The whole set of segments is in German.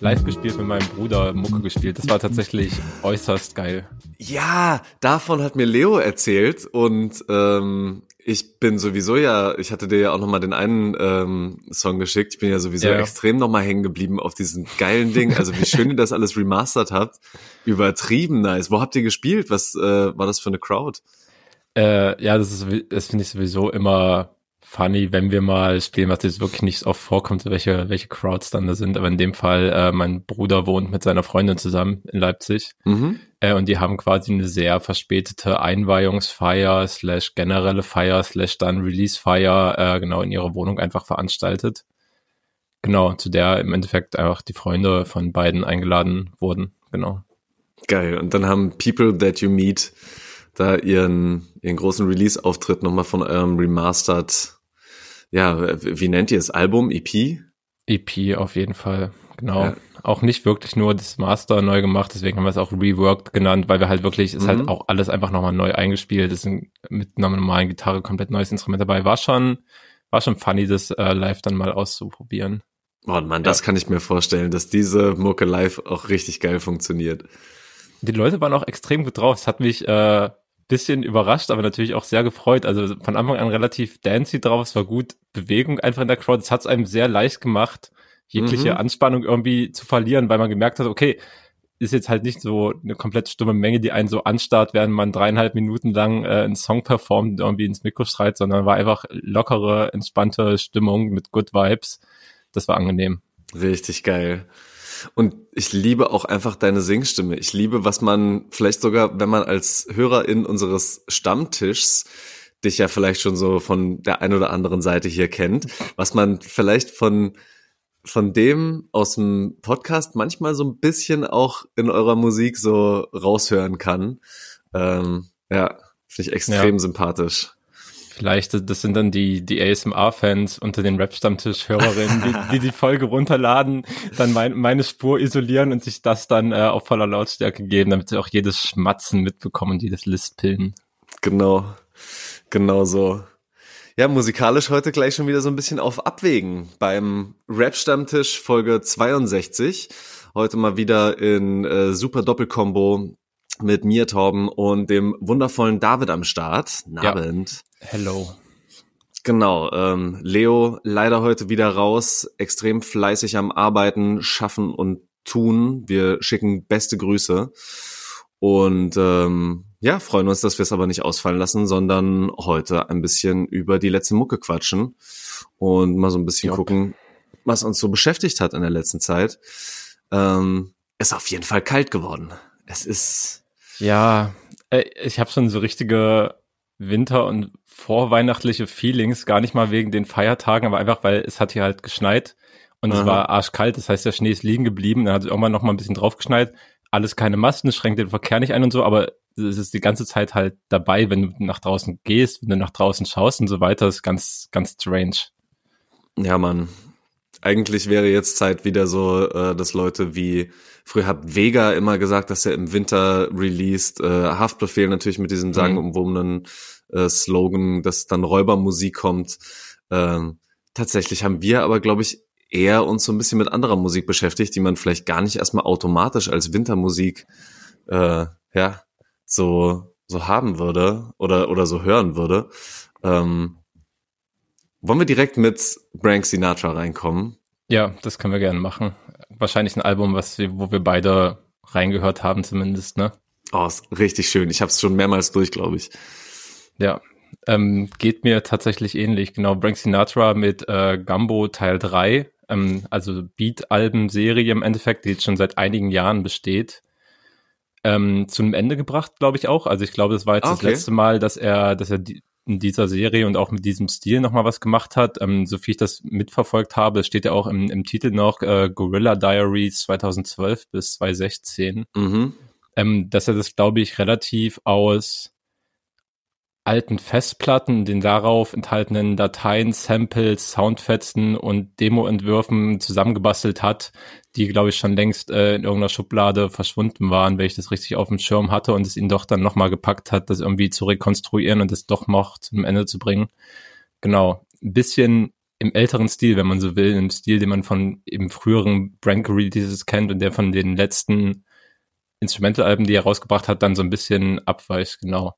Live gespielt mit meinem Bruder, Mucke gespielt. Das war tatsächlich äußerst geil. Ja, davon hat mir Leo erzählt und ähm, ich bin sowieso ja, ich hatte dir ja auch nochmal den einen ähm, Song geschickt. Ich bin ja sowieso ja. extrem nochmal hängen geblieben auf diesem geilen Ding. Also wie schön ihr das alles remastert habt. Übertrieben nice. Wo habt ihr gespielt? Was äh, war das für eine Crowd? Äh, ja, das ist, das finde ich sowieso immer funny, wenn wir mal spielen, was jetzt wirklich nicht oft vorkommt, welche, welche Crowds dann da sind. Aber in dem Fall, äh, mein Bruder wohnt mit seiner Freundin zusammen in Leipzig. Mhm. Äh, und die haben quasi eine sehr verspätete Einweihungsfeier slash generelle Feier slash dann Release-Feier äh, genau in ihrer Wohnung einfach veranstaltet. Genau, zu der im Endeffekt einfach die Freunde von beiden eingeladen wurden. Genau. Geil. Und dann haben People That You Meet da ihren, ihren großen Release-Auftritt nochmal von eurem Remastered ja, wie nennt ihr es? Album, EP? EP auf jeden Fall, genau. Ja. Auch nicht wirklich nur das Master neu gemacht, deswegen haben wir es auch Reworked genannt, weil wir halt wirklich, ist halt mhm. halt auch alles einfach nochmal neu eingespielt, ist mit einer normalen Gitarre komplett neues Instrument dabei. War schon, war schon funny, das äh, live dann mal auszuprobieren. Oh man, das kann ich mir vorstellen, dass diese Mucke live auch richtig geil funktioniert. Die Leute waren auch extrem gut drauf. Es hat mich äh, bisschen überrascht, aber natürlich auch sehr gefreut. Also von Anfang an relativ dancy drauf. Es war gut Bewegung einfach in der Crowd. Es hat es einem sehr leicht gemacht, jegliche mhm. Anspannung irgendwie zu verlieren, weil man gemerkt hat, okay, ist jetzt halt nicht so eine komplett stumme Menge, die einen so anstarrt, während man dreieinhalb Minuten lang äh, einen Song performt und irgendwie ins Mikro schreit, sondern war einfach lockere, entspannte Stimmung mit Good Vibes. Das war angenehm. Richtig geil. Und ich liebe auch einfach deine Singstimme. Ich liebe, was man vielleicht sogar, wenn man als Hörerin unseres Stammtischs dich ja vielleicht schon so von der ein oder anderen Seite hier kennt, was man vielleicht von von dem aus dem Podcast manchmal so ein bisschen auch in eurer Musik so raushören kann. Ähm, ja, finde ich extrem ja. sympathisch. Vielleicht, das sind dann die, die ASMR-Fans unter den Rap-Stammtisch-Hörerinnen, die, die, die Folge runterladen, dann mein, meine Spur isolieren und sich das dann äh, auf voller Lautstärke geben, damit sie auch jedes Schmatzen mitbekommen und jedes Lispeln. Genau, genau so. Ja, musikalisch heute gleich schon wieder so ein bisschen auf Abwägen beim Rap-Stammtisch Folge 62. Heute mal wieder in äh, super Doppelkombo mit mir, Torben, und dem wundervollen David am Start. Abend. Ja. Hello. Genau, ähm, Leo leider heute wieder raus, extrem fleißig am Arbeiten, Schaffen und Tun. Wir schicken beste Grüße und ähm, ja, freuen uns, dass wir es aber nicht ausfallen lassen, sondern heute ein bisschen über die letzte Mucke quatschen und mal so ein bisschen Jop. gucken, was uns so beschäftigt hat in der letzten Zeit. Ähm, ist auf jeden Fall kalt geworden. Es ist ja, äh, ich habe schon so richtige Winter- und vorweihnachtliche Feelings, gar nicht mal wegen den Feiertagen, aber einfach, weil es hat hier halt geschneit und Aha. es war arschkalt, das heißt, der Schnee ist liegen geblieben, dann hat es irgendwann noch mal ein bisschen drauf geschneit, alles keine Masten, schränkt den Verkehr nicht ein und so, aber es ist die ganze Zeit halt dabei, wenn du nach draußen gehst, wenn du nach draußen schaust und so weiter, ist ganz, ganz strange. Ja, Mann. Eigentlich wäre jetzt Zeit wieder so, äh, dass Leute wie Früher hat Vega immer gesagt, dass er im Winter released. Äh, Haftbefehl natürlich mit diesem sagenumwobenen äh, Slogan, dass dann Räubermusik kommt. Ähm, tatsächlich haben wir aber, glaube ich, eher uns so ein bisschen mit anderer Musik beschäftigt, die man vielleicht gar nicht erstmal automatisch als Wintermusik äh, ja so so haben würde oder oder so hören würde. Ähm, wollen wir direkt mit Frank Sinatra reinkommen? Ja, das können wir gerne machen wahrscheinlich ein Album, was wir, wo wir beide reingehört haben zumindest, ne? Oh, ist richtig schön. Ich habe es schon mehrmals durch, glaube ich. Ja, ähm, geht mir tatsächlich ähnlich. Genau, Frank Sinatra mit äh, Gumbo Teil 3, ähm, also Beat-Alben-Serie im Endeffekt, die jetzt schon seit einigen Jahren besteht. Ähm, zu einem Ende gebracht, glaube ich auch. Also ich glaube, das war jetzt okay. das letzte Mal, dass er, dass er die, in dieser Serie und auch mit diesem Stil nochmal was gemacht hat. Ähm, so viel ich das mitverfolgt habe, steht ja auch im, im Titel noch äh, Gorilla Diaries 2012 bis 2016. Mhm. ähm, dass er das, glaube ich, relativ aus alten Festplatten, den darauf enthaltenen Dateien, Samples, Soundfetzen und Demo-Entwürfen zusammengebastelt hat, die, glaube ich, schon längst äh, in irgendeiner Schublade verschwunden waren, weil ich das richtig auf dem Schirm hatte und es ihn doch dann nochmal gepackt hat, das irgendwie zu rekonstruieren und es doch noch zum Ende zu bringen. Genau. Ein bisschen im älteren Stil, wenn man so will, im Stil, den man von eben früheren Brank-Releases kennt und der von den letzten Instrumental-Alben, die er rausgebracht hat, dann so ein bisschen abweicht, genau.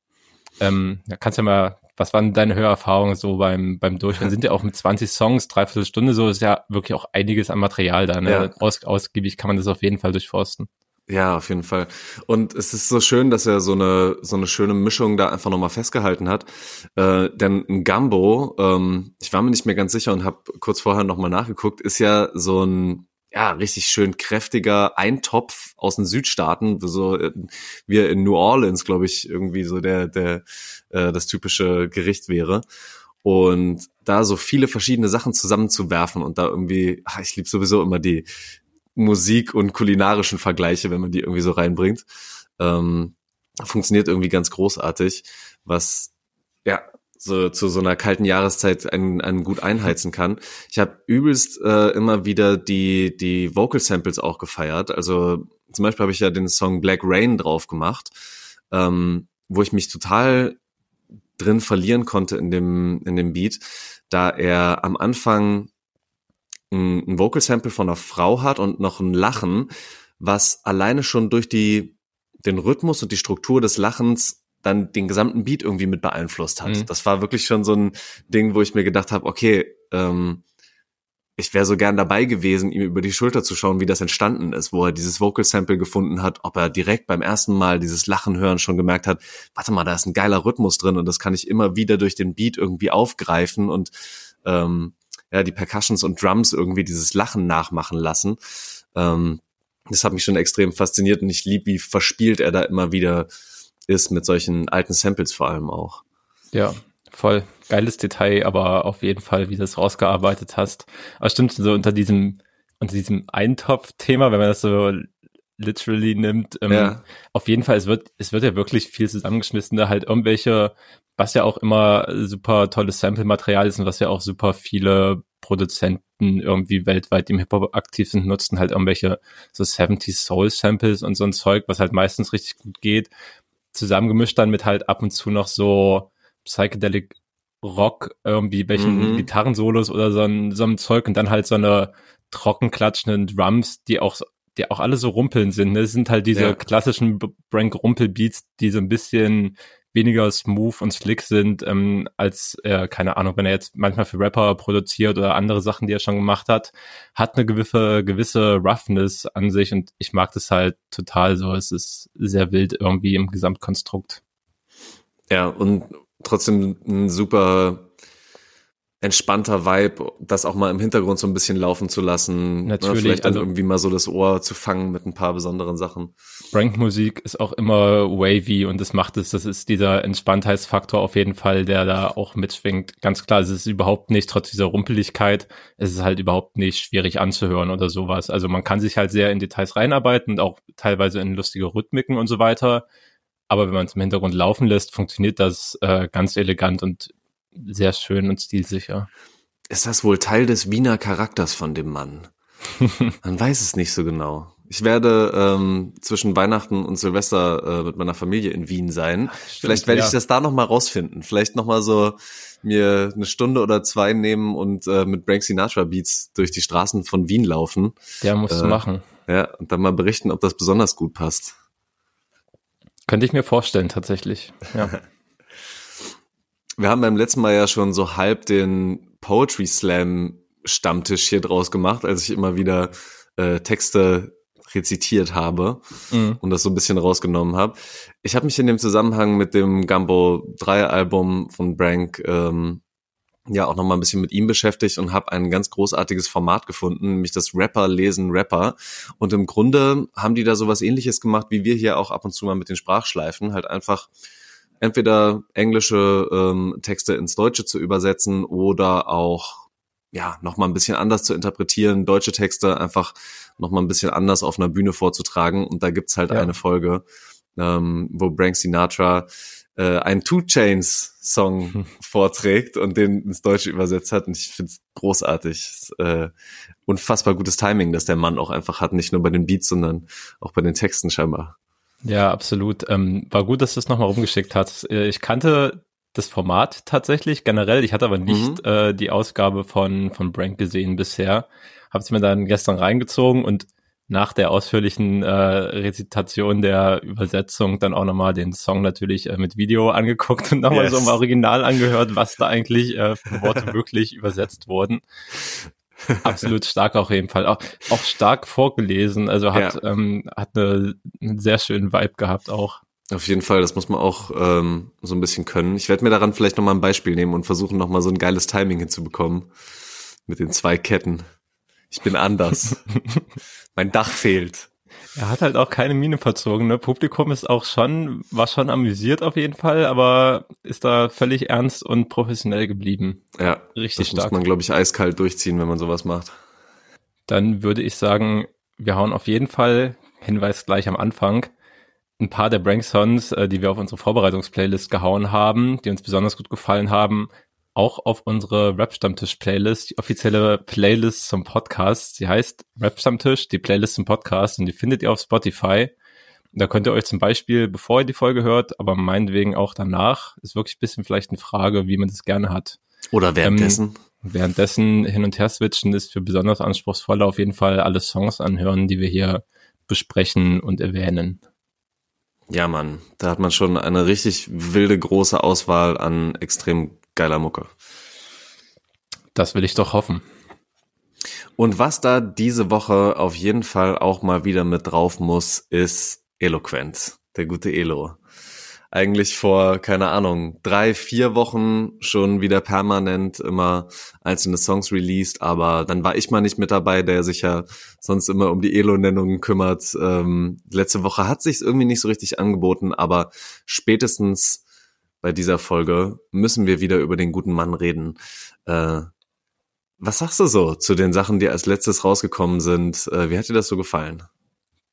Ähm, kannst du ja mal, was waren deine Hörerfahrungen so beim, beim Durchhören? Sind ja auch mit 20 Songs, dreiviertel Stunde so, ist ja wirklich auch einiges an Material da, ne? Ja. Aus, ausgiebig kann man das auf jeden Fall durchforsten. Ja, auf jeden Fall. Und es ist so schön, dass er so eine so eine schöne Mischung da einfach nochmal festgehalten hat. Äh, denn ein Gambo, ähm, ich war mir nicht mehr ganz sicher und habe kurz vorher nochmal nachgeguckt, ist ja so ein ja, richtig schön kräftiger Eintopf aus den Südstaaten, so äh, wie in New Orleans, glaube ich, irgendwie so der, der äh, das typische Gericht wäre. Und da so viele verschiedene Sachen zusammenzuwerfen und da irgendwie, ach, ich liebe sowieso immer die Musik und kulinarischen Vergleiche, wenn man die irgendwie so reinbringt. Ähm, funktioniert irgendwie ganz großartig, was ja so zu so einer kalten Jahreszeit einen, einen gut einheizen kann. Ich habe übelst äh, immer wieder die die Vocal Samples auch gefeiert. Also zum Beispiel habe ich ja den Song Black Rain drauf gemacht, ähm, wo ich mich total drin verlieren konnte in dem in dem Beat, da er am Anfang ein, ein Vocal Sample von einer Frau hat und noch ein Lachen, was alleine schon durch die den Rhythmus und die Struktur des Lachens dann den gesamten Beat irgendwie mit beeinflusst hat. Mhm. Das war wirklich schon so ein Ding, wo ich mir gedacht habe, okay, ähm, ich wäre so gern dabei gewesen, ihm über die Schulter zu schauen, wie das entstanden ist, wo er dieses Vocal Sample gefunden hat, ob er direkt beim ersten Mal dieses Lachen hören schon gemerkt hat, warte mal, da ist ein geiler Rhythmus drin und das kann ich immer wieder durch den Beat irgendwie aufgreifen und ähm, ja, die Percussions und Drums irgendwie dieses Lachen nachmachen lassen. Ähm, das hat mich schon extrem fasziniert und ich lieb, wie verspielt er da immer wieder ist mit solchen alten Samples vor allem auch. Ja, voll geiles Detail, aber auf jeden Fall, wie du es rausgearbeitet hast. Aber stimmt, so unter diesem, unter diesem Eintopf-Thema, wenn man das so literally nimmt, ähm, ja. auf jeden Fall, es wird, es wird ja wirklich viel zusammengeschmissen, da halt irgendwelche, was ja auch immer super tolles Sample-Material ist und was ja auch super viele Produzenten irgendwie weltweit, die im Hip-Hop aktiv sind, nutzen halt irgendwelche so 70 Soul Samples und so ein Zeug, was halt meistens richtig gut geht zusammengemischt dann mit halt ab und zu noch so Psychedelic Rock, irgendwie welchen mhm. Gitarrensolos oder so ein, so ein Zeug und dann halt so eine trocken klatschenden Drums, die auch die auch alle so rumpeln sind. Ne? Das sind halt diese ja. klassischen Brank Rumpel Beats, die so ein bisschen weniger smooth und slick sind, ähm, als, äh, keine Ahnung, wenn er jetzt manchmal für Rapper produziert oder andere Sachen, die er schon gemacht hat, hat eine gewisse, gewisse Roughness an sich und ich mag das halt total so. Es ist sehr wild irgendwie im Gesamtkonstrukt. Ja, und trotzdem ein super entspannter Vibe, das auch mal im Hintergrund so ein bisschen laufen zu lassen. Ne, Natürlich. Vielleicht dann also, irgendwie mal so das Ohr zu fangen mit ein paar besonderen Sachen. Brank-Musik ist auch immer wavy und das macht es, das ist dieser Entspanntheitsfaktor auf jeden Fall, der da auch mitschwingt. Ganz klar, es ist überhaupt nicht, trotz dieser Rumpeligkeit, es ist halt überhaupt nicht schwierig anzuhören oder sowas. Also man kann sich halt sehr in Details reinarbeiten und auch teilweise in lustige Rhythmiken und so weiter. Aber wenn man es im Hintergrund laufen lässt, funktioniert das äh, ganz elegant und sehr schön und stilsicher. Ist das wohl Teil des Wiener Charakters von dem Mann? Man weiß es nicht so genau. Ich werde ähm, zwischen Weihnachten und Silvester äh, mit meiner Familie in Wien sein. Stimmt, Vielleicht werde ja. ich das da noch mal rausfinden. Vielleicht noch mal so mir eine Stunde oder zwei nehmen und äh, mit Frank Sinatra Beats durch die Straßen von Wien laufen. Ja, musst äh, du machen. Ja, und dann mal berichten, ob das besonders gut passt. Könnte ich mir vorstellen, tatsächlich. Ja. Wir haben beim letzten Mal ja schon so halb den Poetry Slam Stammtisch hier draus gemacht, als ich immer wieder äh, Texte rezitiert habe mhm. und das so ein bisschen rausgenommen habe. Ich habe mich in dem Zusammenhang mit dem Gumbo 3 Album von Brank ähm, ja auch noch mal ein bisschen mit ihm beschäftigt und habe ein ganz großartiges Format gefunden, nämlich das Rapper lesen Rapper. Und im Grunde haben die da sowas ähnliches gemacht, wie wir hier auch ab und zu mal mit den Sprachschleifen, halt einfach entweder englische ähm, Texte ins Deutsche zu übersetzen oder auch ja, nochmal ein bisschen anders zu interpretieren, deutsche Texte einfach nochmal ein bisschen anders auf einer Bühne vorzutragen. Und da gibt's halt ja. eine Folge, ähm, wo Frank Sinatra äh, einen Two Chains Song hm. vorträgt und den ins Deutsche übersetzt hat. Und ich finde es großartig. Äh, unfassbar gutes Timing, dass der Mann auch einfach hat, nicht nur bei den Beats, sondern auch bei den Texten scheinbar. Ja, absolut. Ähm, war gut, dass du es nochmal rumgeschickt hast. Äh, ich kannte das Format tatsächlich generell. Ich hatte aber nicht mhm. äh, die Ausgabe von, von Brank gesehen bisher. Habe es mir dann gestern reingezogen und nach der ausführlichen äh, Rezitation der Übersetzung dann auch nochmal den Song natürlich äh, mit Video angeguckt und nochmal yes. so im Original angehört, was da eigentlich äh, für Worte wirklich übersetzt wurden. Absolut stark auf jeden Fall. Auch, auch stark vorgelesen, also hat, ja. ähm, hat eine, einen sehr schönen Vibe gehabt auch. Auf jeden Fall, das muss man auch ähm, so ein bisschen können. Ich werde mir daran vielleicht nochmal ein Beispiel nehmen und versuchen nochmal so ein geiles Timing hinzubekommen. Mit den zwei Ketten. Ich bin anders. mein Dach fehlt. Er hat halt auch keine Miene verzogen. Ne? Publikum ist auch schon, war schon amüsiert auf jeden Fall, aber ist da völlig ernst und professionell geblieben. Ja, richtig das stark. muss man, glaube ich, eiskalt durchziehen, wenn man sowas macht. Dann würde ich sagen, wir hauen auf jeden Fall, Hinweis gleich am Anfang, ein paar der Brank-Songs, äh, die wir auf unsere Vorbereitungsplaylist gehauen haben, die uns besonders gut gefallen haben, auch auf unsere Rap-Stammtisch-Playlist, die offizielle Playlist zum Podcast. Sie heißt Rap-Stammtisch, die Playlist zum Podcast und die findet ihr auf Spotify. Da könnt ihr euch zum Beispiel, bevor ihr die Folge hört, aber meinetwegen auch danach, ist wirklich ein bisschen vielleicht eine Frage, wie man das gerne hat. Oder währenddessen. Ähm, währenddessen hin und her switchen ist für besonders anspruchsvolle auf jeden Fall alle Songs anhören, die wir hier besprechen und erwähnen. Ja, Mann, da hat man schon eine richtig wilde große Auswahl an extrem geiler Mucke. Das will ich doch hoffen. Und was da diese Woche auf jeden Fall auch mal wieder mit drauf muss, ist Eloquent, der gute Elo eigentlich vor, keine Ahnung, drei, vier Wochen schon wieder permanent immer einzelne Songs released, aber dann war ich mal nicht mit dabei, der sich ja sonst immer um die Elo-Nennungen kümmert. Ähm, letzte Woche hat sich's irgendwie nicht so richtig angeboten, aber spätestens bei dieser Folge müssen wir wieder über den guten Mann reden. Äh, was sagst du so zu den Sachen, die als letztes rausgekommen sind? Äh, wie hat dir das so gefallen?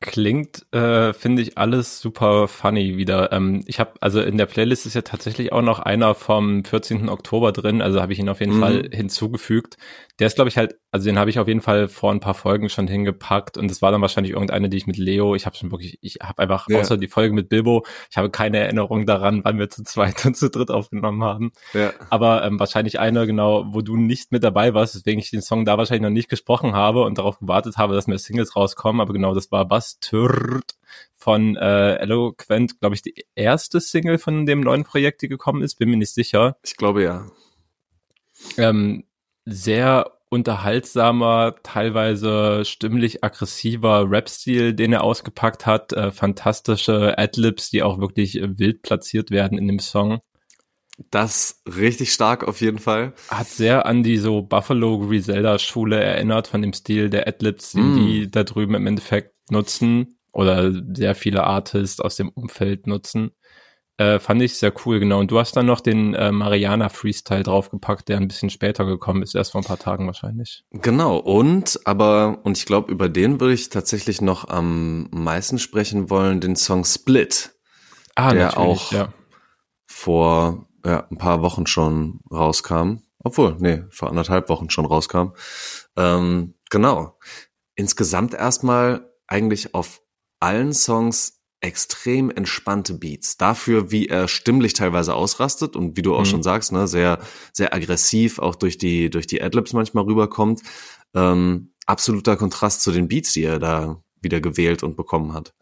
Klingt, äh, finde ich, alles super funny wieder. Ähm, ich habe, also in der Playlist ist ja tatsächlich auch noch einer vom 14. Oktober drin, also habe ich ihn auf jeden mhm. Fall hinzugefügt. Der ist, glaube ich, halt, also den habe ich auf jeden Fall vor ein paar Folgen schon hingepackt und es war dann wahrscheinlich irgendeine, die ich mit Leo, ich habe schon wirklich, ich habe einfach, ja. außer die Folge mit Bilbo, ich habe keine Erinnerung daran, wann wir zu zweit und zu dritt aufgenommen haben. Ja. Aber ähm, wahrscheinlich eine, genau, wo du nicht mit dabei warst, weswegen ich den Song da wahrscheinlich noch nicht gesprochen habe und darauf gewartet habe, dass mehr Singles rauskommen, aber genau, das war Bastard von äh, Eloquent, glaube ich, die erste Single von dem neuen Projekt, die gekommen ist, bin mir nicht sicher. Ich glaube ja. Ähm, sehr unterhaltsamer, teilweise stimmlich aggressiver Rap-Stil, den er ausgepackt hat. Äh, fantastische Adlibs, die auch wirklich äh, wild platziert werden in dem Song. Das richtig stark auf jeden Fall. Hat sehr an die so Buffalo Griselda Schule erinnert von dem Stil der Adlibs, mm. die da drüben im Endeffekt nutzen oder sehr viele Artists aus dem Umfeld nutzen. Äh, fand ich sehr cool, genau. Und du hast dann noch den äh, Mariana Freestyle draufgepackt, der ein bisschen später gekommen ist, erst vor ein paar Tagen wahrscheinlich. Genau, und aber, und ich glaube, über den würde ich tatsächlich noch am meisten sprechen wollen, den Song Split. Ah, der auch ja. vor ja, ein paar Wochen schon rauskam. Obwohl, nee, vor anderthalb Wochen schon rauskam. Ähm, genau. Insgesamt erstmal eigentlich auf allen Songs extrem entspannte Beats. Dafür, wie er stimmlich teilweise ausrastet und wie du auch mhm. schon sagst, ne, sehr, sehr aggressiv auch durch die, durch die Adlibs manchmal rüberkommt. Ähm, absoluter Kontrast zu den Beats, die er da wieder gewählt und bekommen hat.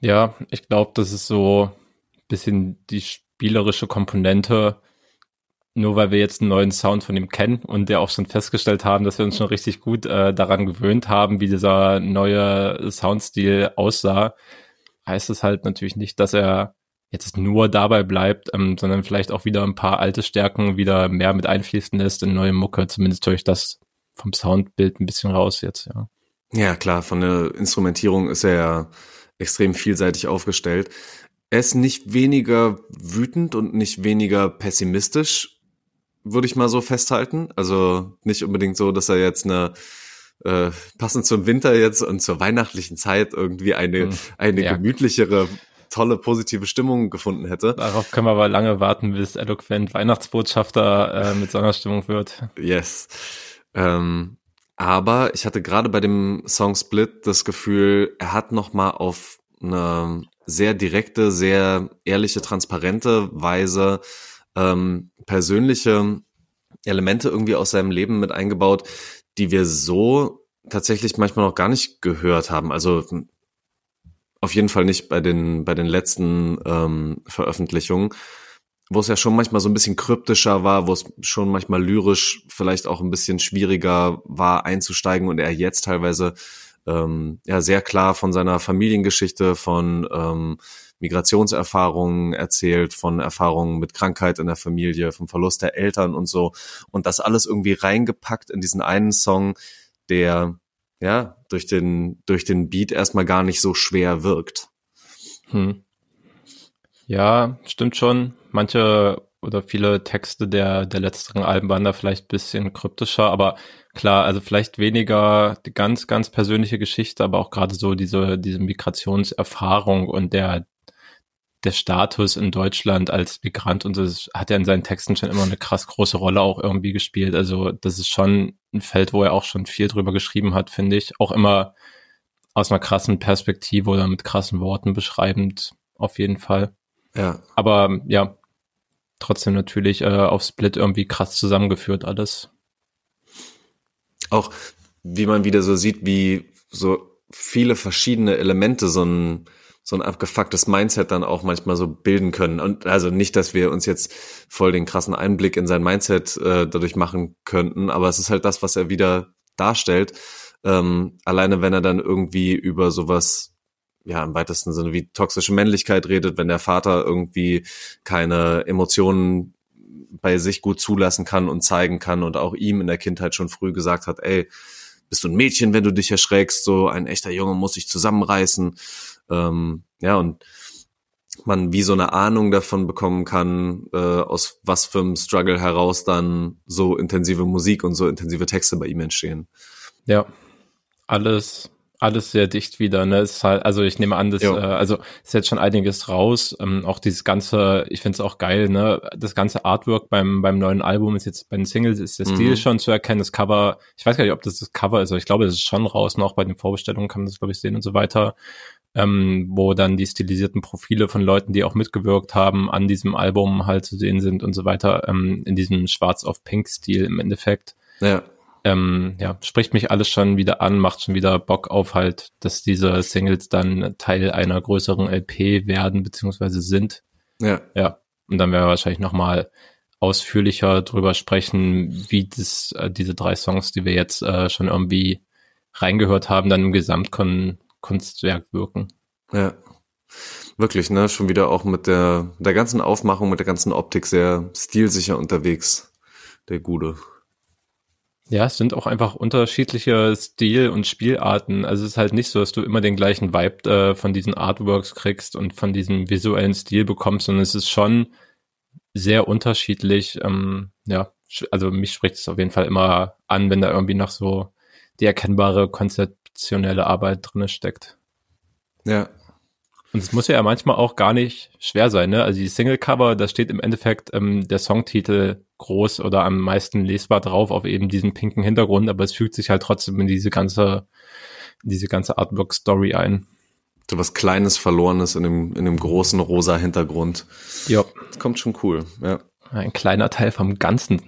Ja, ich glaube, das ist so bisschen die spielerische Komponente, nur weil wir jetzt einen neuen Sound von ihm kennen und der auch schon festgestellt haben, dass wir uns schon richtig gut äh, daran gewöhnt haben, wie dieser neue Soundstil aussah, heißt es halt natürlich nicht, dass er jetzt nur dabei bleibt, ähm, sondern vielleicht auch wieder ein paar alte Stärken wieder mehr mit einfließen lässt in neue Mucke. Zumindest höre ich das vom Soundbild ein bisschen raus jetzt, ja. Ja, klar, von der Instrumentierung ist er ja extrem vielseitig aufgestellt. Er ist nicht weniger wütend und nicht weniger pessimistisch, würde ich mal so festhalten. Also nicht unbedingt so, dass er jetzt eine äh, passend zum Winter jetzt und zur weihnachtlichen Zeit irgendwie eine, hm, eine ja. gemütlichere, tolle, positive Stimmung gefunden hätte. Darauf können wir aber lange warten, bis eloquent Weihnachtsbotschafter äh, mit Sonderstimmung wird. Yes. Ähm, aber ich hatte gerade bei dem Song Split das Gefühl, er hat noch mal auf eine sehr direkte, sehr ehrliche, transparente Weise ähm, persönliche Elemente irgendwie aus seinem Leben mit eingebaut, die wir so tatsächlich manchmal noch gar nicht gehört haben. Also auf jeden Fall nicht bei den bei den letzten ähm, Veröffentlichungen wo es ja schon manchmal so ein bisschen kryptischer war, wo es schon manchmal lyrisch vielleicht auch ein bisschen schwieriger war einzusteigen und er jetzt teilweise ähm, ja sehr klar von seiner Familiengeschichte, von ähm, Migrationserfahrungen erzählt, von Erfahrungen mit Krankheit in der Familie, vom Verlust der Eltern und so und das alles irgendwie reingepackt in diesen einen Song, der ja durch den durch den Beat erstmal gar nicht so schwer wirkt. Hm. Ja, stimmt schon. Manche oder viele Texte der, der letzteren Alben waren da vielleicht bisschen kryptischer, aber klar, also vielleicht weniger die ganz, ganz persönliche Geschichte, aber auch gerade so diese, diese Migrationserfahrung und der, der Status in Deutschland als Migrant und so, das hat er in seinen Texten schon immer eine krass große Rolle auch irgendwie gespielt. Also das ist schon ein Feld, wo er auch schon viel drüber geschrieben hat, finde ich. Auch immer aus einer krassen Perspektive oder mit krassen Worten beschreibend, auf jeden Fall. Ja. Aber ja, trotzdem natürlich äh, auf Split irgendwie krass zusammengeführt alles. Auch wie man wieder so sieht, wie so viele verschiedene Elemente so ein so ein abgefucktes Mindset dann auch manchmal so bilden können. Und also nicht, dass wir uns jetzt voll den krassen Einblick in sein Mindset äh, dadurch machen könnten, aber es ist halt das, was er wieder darstellt. Ähm, alleine wenn er dann irgendwie über sowas ja, im weitesten Sinne wie toxische Männlichkeit redet, wenn der Vater irgendwie keine Emotionen bei sich gut zulassen kann und zeigen kann und auch ihm in der Kindheit schon früh gesagt hat, ey, bist du ein Mädchen, wenn du dich erschreckst, so ein echter Junge muss sich zusammenreißen. Ähm, ja, und man wie so eine Ahnung davon bekommen kann, äh, aus was für einem Struggle heraus dann so intensive Musik und so intensive Texte bei ihm entstehen. Ja, alles alles sehr dicht wieder, ne? Ist halt, also ich nehme an, dass, äh, also ist jetzt schon einiges raus. Ähm, auch dieses ganze, ich finde es auch geil, ne? Das ganze Artwork beim, beim neuen Album ist jetzt bei den Singles ist der mhm. Stil schon zu erkennen, das Cover, ich weiß gar nicht, ob das das Cover ist, aber ich glaube, das ist schon raus, und auch bei den Vorbestellungen kann man das, glaube ich, sehen und so weiter. Ähm, wo dann die stilisierten Profile von Leuten, die auch mitgewirkt haben, an diesem Album halt zu sehen sind und so weiter, ähm, in diesem Schwarz auf Pink Stil im Endeffekt. Ja ähm, ja, spricht mich alles schon wieder an, macht schon wieder Bock auf halt, dass diese Singles dann Teil einer größeren LP werden, beziehungsweise sind. Ja. Ja. Und dann werden wir wahrscheinlich nochmal ausführlicher drüber sprechen, wie das, äh, diese drei Songs, die wir jetzt äh, schon irgendwie reingehört haben, dann im Gesamtkunstwerk wirken. Ja. Wirklich, ne? Schon wieder auch mit der, der ganzen Aufmachung, mit der ganzen Optik sehr stilsicher unterwegs. Der Gute. Ja, es sind auch einfach unterschiedliche Stil- und Spielarten. Also es ist halt nicht so, dass du immer den gleichen Vibe äh, von diesen Artworks kriegst und von diesem visuellen Stil bekommst, sondern es ist schon sehr unterschiedlich. Ähm, ja, also mich spricht es auf jeden Fall immer an, wenn da irgendwie noch so die erkennbare konzeptionelle Arbeit drinne steckt. Ja. Und es muss ja manchmal auch gar nicht schwer sein, ne? Also die Single-Cover, da steht im Endeffekt ähm, der Songtitel groß oder am meisten lesbar drauf auf eben diesem pinken Hintergrund, aber es fügt sich halt trotzdem in diese ganze, in diese ganze Artwork-Story ein. So was Kleines, Verlorenes in dem, in dem großen rosa Hintergrund. Ja. Kommt schon cool, ja. Ein kleiner Teil vom Ganzen.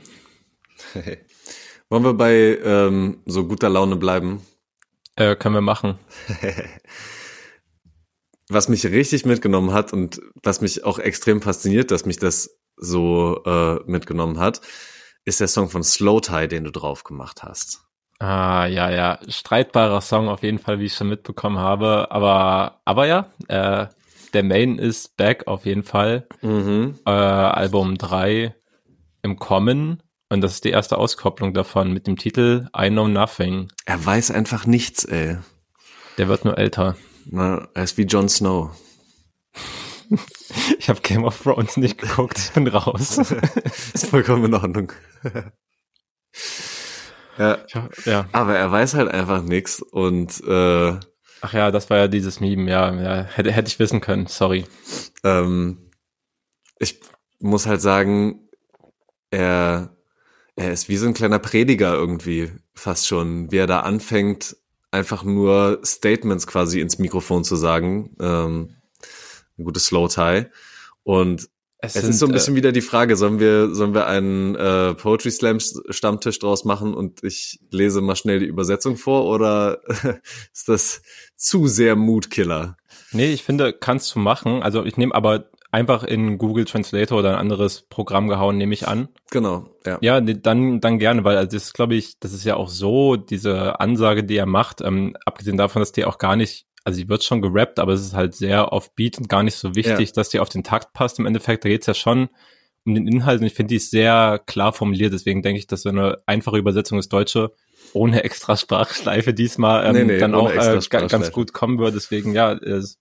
Wollen wir bei ähm, so guter Laune bleiben? Äh, können wir machen. was mich richtig mitgenommen hat und was mich auch extrem fasziniert, dass mich das so äh, mitgenommen hat, ist der Song von Slow Tie, den du drauf gemacht hast. Ah, ja, ja. Streitbarer Song auf jeden Fall, wie ich schon mitbekommen habe. Aber, aber ja, äh, der Main ist back auf jeden Fall. Mhm. Äh, Album 3 im Kommen. Und das ist die erste Auskopplung davon mit dem Titel I Know Nothing. Er weiß einfach nichts, ey. Der wird nur älter. Na, er ist wie Jon Snow. Ich habe Game of Thrones nicht geguckt, ich bin raus. ist vollkommen in Ordnung. ja. ja. Aber er weiß halt einfach nichts und äh, Ach ja, das war ja dieses Meme, ja, ja. Hätte, hätte ich wissen können, sorry. Ähm, ich muss halt sagen, er, er ist wie so ein kleiner Prediger irgendwie, fast schon, wie er da anfängt, einfach nur Statements quasi ins Mikrofon zu sagen. Ähm, ein gutes Slow Tie. Und es, es sind, ist so ein bisschen äh, wieder die Frage, sollen wir, sollen wir einen äh, Poetry Slam Stammtisch draus machen und ich lese mal schnell die Übersetzung vor oder ist das zu sehr Moodkiller? Nee, ich finde, kannst du machen. Also ich nehme aber einfach in Google Translator oder ein anderes Programm gehauen, nehme ich an. Genau, ja. Ja, dann, dann gerne, weil also das glaube ich, das ist ja auch so, diese Ansage, die er macht, ähm, abgesehen davon, dass die auch gar nicht also die wird schon gerappt, aber es ist halt sehr offbeat und gar nicht so wichtig, ja. dass die auf den Takt passt. Im Endeffekt, da geht's ja schon um den Inhalt und ich finde, die ist sehr klar formuliert. Deswegen denke ich, dass so eine einfache Übersetzung ins Deutsche ohne extra Sprachschleife diesmal ähm, nee, nee, dann auch äh, ganz gut kommen würde. Deswegen, ja, es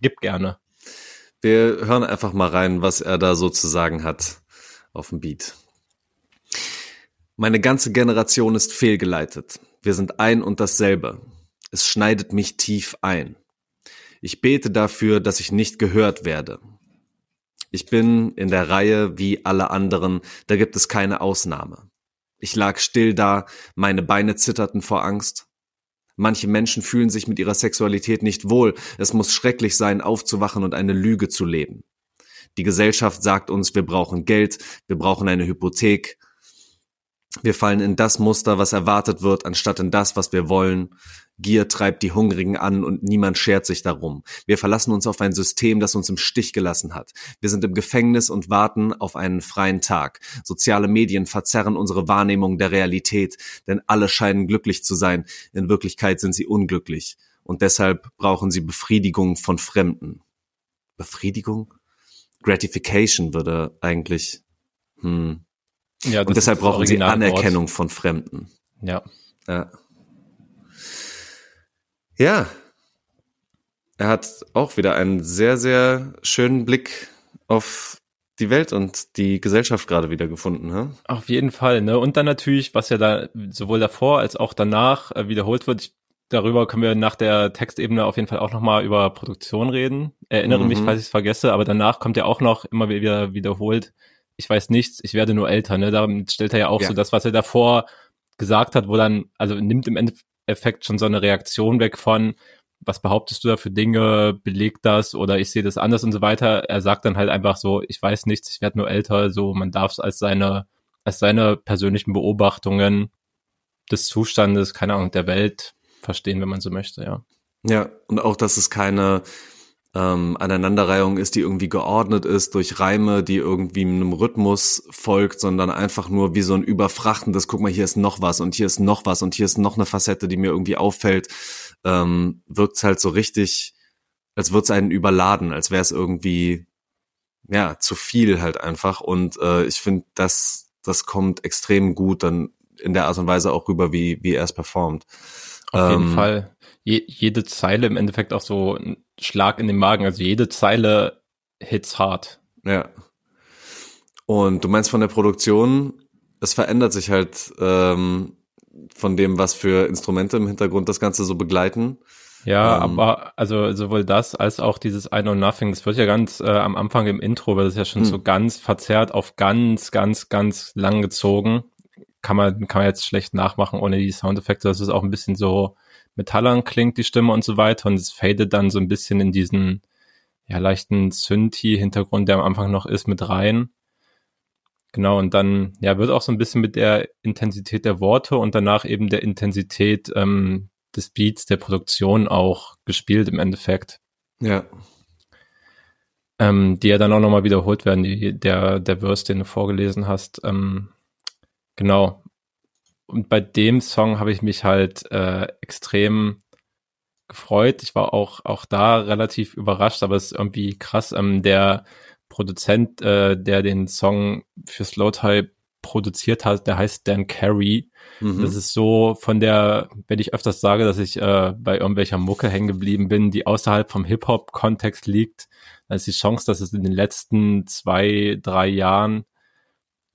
gibt gerne. Wir hören einfach mal rein, was er da so zu sagen hat auf dem Beat. Meine ganze Generation ist fehlgeleitet. Wir sind ein und dasselbe. Es schneidet mich tief ein. Ich bete dafür, dass ich nicht gehört werde. Ich bin in der Reihe wie alle anderen, da gibt es keine Ausnahme. Ich lag still da, meine Beine zitterten vor Angst. Manche Menschen fühlen sich mit ihrer Sexualität nicht wohl. Es muss schrecklich sein, aufzuwachen und eine Lüge zu leben. Die Gesellschaft sagt uns, wir brauchen Geld, wir brauchen eine Hypothek, wir fallen in das Muster, was erwartet wird, anstatt in das, was wir wollen. Gier treibt die Hungrigen an und niemand schert sich darum. Wir verlassen uns auf ein System, das uns im Stich gelassen hat. Wir sind im Gefängnis und warten auf einen freien Tag. Soziale Medien verzerren unsere Wahrnehmung der Realität, denn alle scheinen glücklich zu sein. In Wirklichkeit sind sie unglücklich. Und deshalb brauchen sie Befriedigung von Fremden. Befriedigung? Gratification würde eigentlich, hm, ja, und deshalb brauchen sie Anerkennung von Fremden. Ja. ja. Ja. Er hat auch wieder einen sehr, sehr schönen Blick auf die Welt und die Gesellschaft gerade wieder gefunden. Ne? Auf jeden Fall. Ne? Und dann natürlich, was ja da sowohl davor als auch danach äh, wiederholt wird. Ich, darüber können wir nach der Textebene auf jeden Fall auch nochmal über Produktion reden. Erinnere mhm. mich, falls ich es vergesse, aber danach kommt ja auch noch immer wieder wiederholt ich weiß nichts, ich werde nur älter, ne? Damit stellt er ja auch ja. so das, was er davor gesagt hat, wo dann, also nimmt im Endeffekt schon so eine Reaktion weg von, was behauptest du da für Dinge, belegt das oder ich sehe das anders und so weiter. Er sagt dann halt einfach so, ich weiß nichts, ich werde nur älter, so man darf es als seine, als seine persönlichen Beobachtungen des Zustandes, keine Ahnung, der Welt verstehen, wenn man so möchte, ja. Ja, und auch, dass es keine ähm, Aneinanderreihung ist, die irgendwie geordnet ist durch Reime, die irgendwie einem Rhythmus folgt, sondern einfach nur wie so ein überfrachtendes, guck mal, hier ist noch was und hier ist noch was und hier ist noch eine Facette, die mir irgendwie auffällt, ähm, wirkt halt so richtig, als würde es einen überladen, als wäre es irgendwie, ja, zu viel halt einfach. Und äh, ich finde, das, das kommt extrem gut dann in der Art und Weise auch rüber, wie, wie er es performt. Auf jeden ähm, Fall. Je, jede Zeile im Endeffekt auch so ein Schlag in den Magen. Also jede Zeile hits hart. Ja. Und du meinst von der Produktion, es verändert sich halt ähm, von dem, was für Instrumente im Hintergrund das Ganze so begleiten. Ja, ähm, aber also sowohl das als auch dieses I Know Nothing, das wird ja ganz äh, am Anfang im Intro, weil das ja schon hm. so ganz verzerrt auf ganz, ganz, ganz lang gezogen kann man, kann man jetzt schlecht nachmachen ohne die Soundeffekte. Das ist auch ein bisschen so metallern klingt, die Stimme und so weiter. Und es fadet dann so ein bisschen in diesen, ja, leichten Synthi-Hintergrund, der am Anfang noch ist, mit rein. Genau, und dann, ja, wird auch so ein bisschen mit der Intensität der Worte und danach eben der Intensität ähm, des Beats, der Produktion auch gespielt im Endeffekt. Ja. Ähm, die ja dann auch nochmal wiederholt werden, die, der, der Verse, den du vorgelesen hast. Ähm, Genau. Und bei dem Song habe ich mich halt äh, extrem gefreut. Ich war auch, auch da relativ überrascht, aber es ist irgendwie krass. Ähm, der Produzent, äh, der den Song für Slow Type produziert hat, der heißt Dan Carey. Mhm. Das ist so von der, wenn ich öfters sage, dass ich äh, bei irgendwelcher Mucke hängen geblieben bin, die außerhalb vom Hip-Hop-Kontext liegt, dann ist die Chance, dass es in den letzten zwei, drei Jahren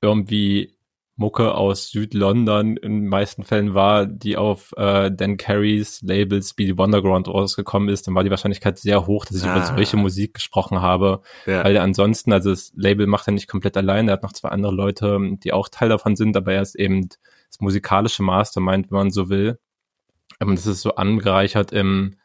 irgendwie Mucke aus Südlondon in den meisten Fällen war, die auf äh, Dan Carey's Label Speedy Wonderground rausgekommen ist, dann war die Wahrscheinlichkeit sehr hoch, dass ich ah. über solche Musik gesprochen habe. Ja. Weil er ansonsten, also das Label macht er nicht komplett allein, er hat noch zwei andere Leute, die auch Teil davon sind, aber er ist eben das musikalische Mastermind, wenn man so will. Und das ist so angereichert im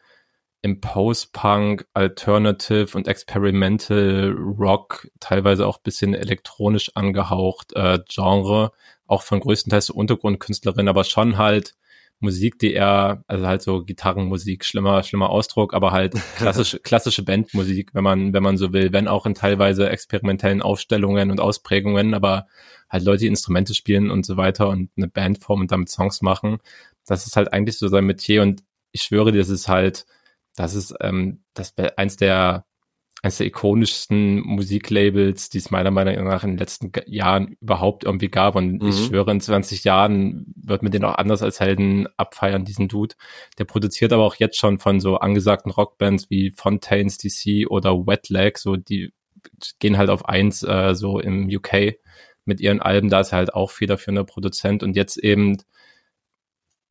im Post-Punk, Alternative und Experimental Rock, teilweise auch bisschen elektronisch angehaucht äh, Genre, auch von größtenteils Untergrundkünstlerin, aber schon halt Musik, die er, also halt so Gitarrenmusik, schlimmer, schlimmer Ausdruck, aber halt klassische, klassische Bandmusik, wenn man, wenn man so will, wenn auch in teilweise experimentellen Aufstellungen und Ausprägungen, aber halt Leute, die Instrumente spielen und so weiter und eine Bandform und damit Songs machen. Das ist halt eigentlich so sein Metier und ich schwöre dir, das ist halt, das ist ähm, das eins der eines der ikonischsten Musiklabels, die es meiner Meinung nach in den letzten Jahren überhaupt irgendwie gab. Und mhm. ich schwöre, in 20 Jahren wird man den auch anders als Helden abfeiern, diesen Dude. Der produziert aber auch jetzt schon von so angesagten Rockbands wie Fontaines DC oder Wet Leg, so die gehen halt auf eins äh, so im UK mit ihren Alben. Da ist er halt auch federführender Produzent und jetzt eben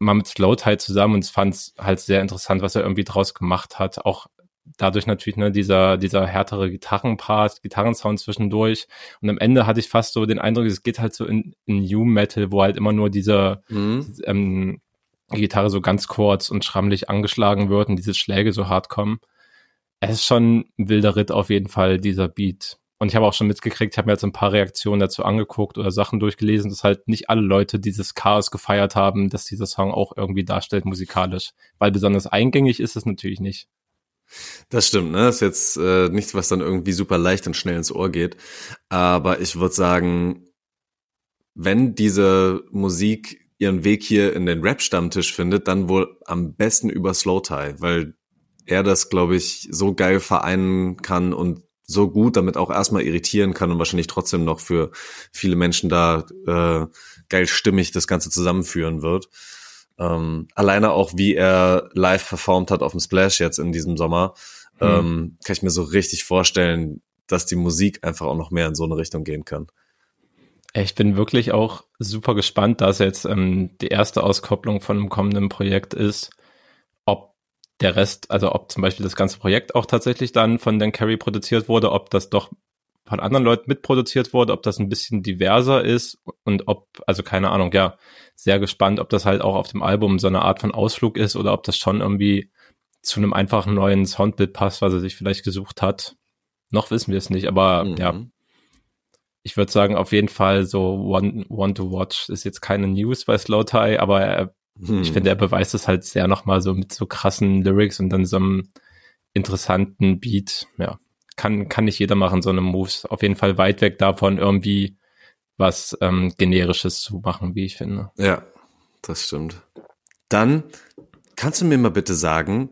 mal mit Slowtide zusammen und fand es halt sehr interessant, was er irgendwie draus gemacht hat. Auch dadurch natürlich ne, dieser, dieser härtere Gitarrenpart, Gitarrensound zwischendurch. Und am Ende hatte ich fast so den Eindruck, es geht halt so in, in New Metal, wo halt immer nur diese mhm. ähm, die Gitarre so ganz kurz und schrammlich angeschlagen wird und diese Schläge so hart kommen. Es ist schon ein wilder Ritt auf jeden Fall, dieser Beat. Und ich habe auch schon mitgekriegt, ich habe mir jetzt ein paar Reaktionen dazu angeguckt oder Sachen durchgelesen, dass halt nicht alle Leute dieses Chaos gefeiert haben, dass dieser Song auch irgendwie darstellt musikalisch. Weil besonders eingängig ist es natürlich nicht. Das stimmt, ne? Das ist jetzt äh, nichts, was dann irgendwie super leicht und schnell ins Ohr geht. Aber ich würde sagen, wenn diese Musik ihren Weg hier in den Rap-Stammtisch findet, dann wohl am besten über Slow Tie, weil er das, glaube ich, so geil vereinen kann und so gut damit auch erstmal irritieren kann und wahrscheinlich trotzdem noch für viele Menschen da äh, geil stimmig das Ganze zusammenführen wird. Ähm, alleine auch, wie er live performt hat auf dem Splash jetzt in diesem Sommer, hm. ähm, kann ich mir so richtig vorstellen, dass die Musik einfach auch noch mehr in so eine Richtung gehen kann. Ich bin wirklich auch super gespannt, dass jetzt ähm, die erste Auskopplung von einem kommenden Projekt ist der Rest, also ob zum Beispiel das ganze Projekt auch tatsächlich dann von Dan Carey produziert wurde, ob das doch von anderen Leuten mitproduziert wurde, ob das ein bisschen diverser ist und ob, also keine Ahnung, ja, sehr gespannt, ob das halt auch auf dem Album so eine Art von Ausflug ist oder ob das schon irgendwie zu einem einfachen neuen Soundbild passt, was er sich vielleicht gesucht hat. Noch wissen wir es nicht, aber mhm. ja. Ich würde sagen, auf jeden Fall so One, One to Watch ist jetzt keine News bei Slow Tie, aber er hm. Ich finde, er beweist es halt sehr nochmal so mit so krassen Lyrics und dann so einem interessanten Beat. Ja, kann, kann nicht jeder machen, so eine Moves. Auf jeden Fall weit weg davon, irgendwie was ähm, generisches zu machen, wie ich finde. Ja, das stimmt. Dann kannst du mir mal bitte sagen,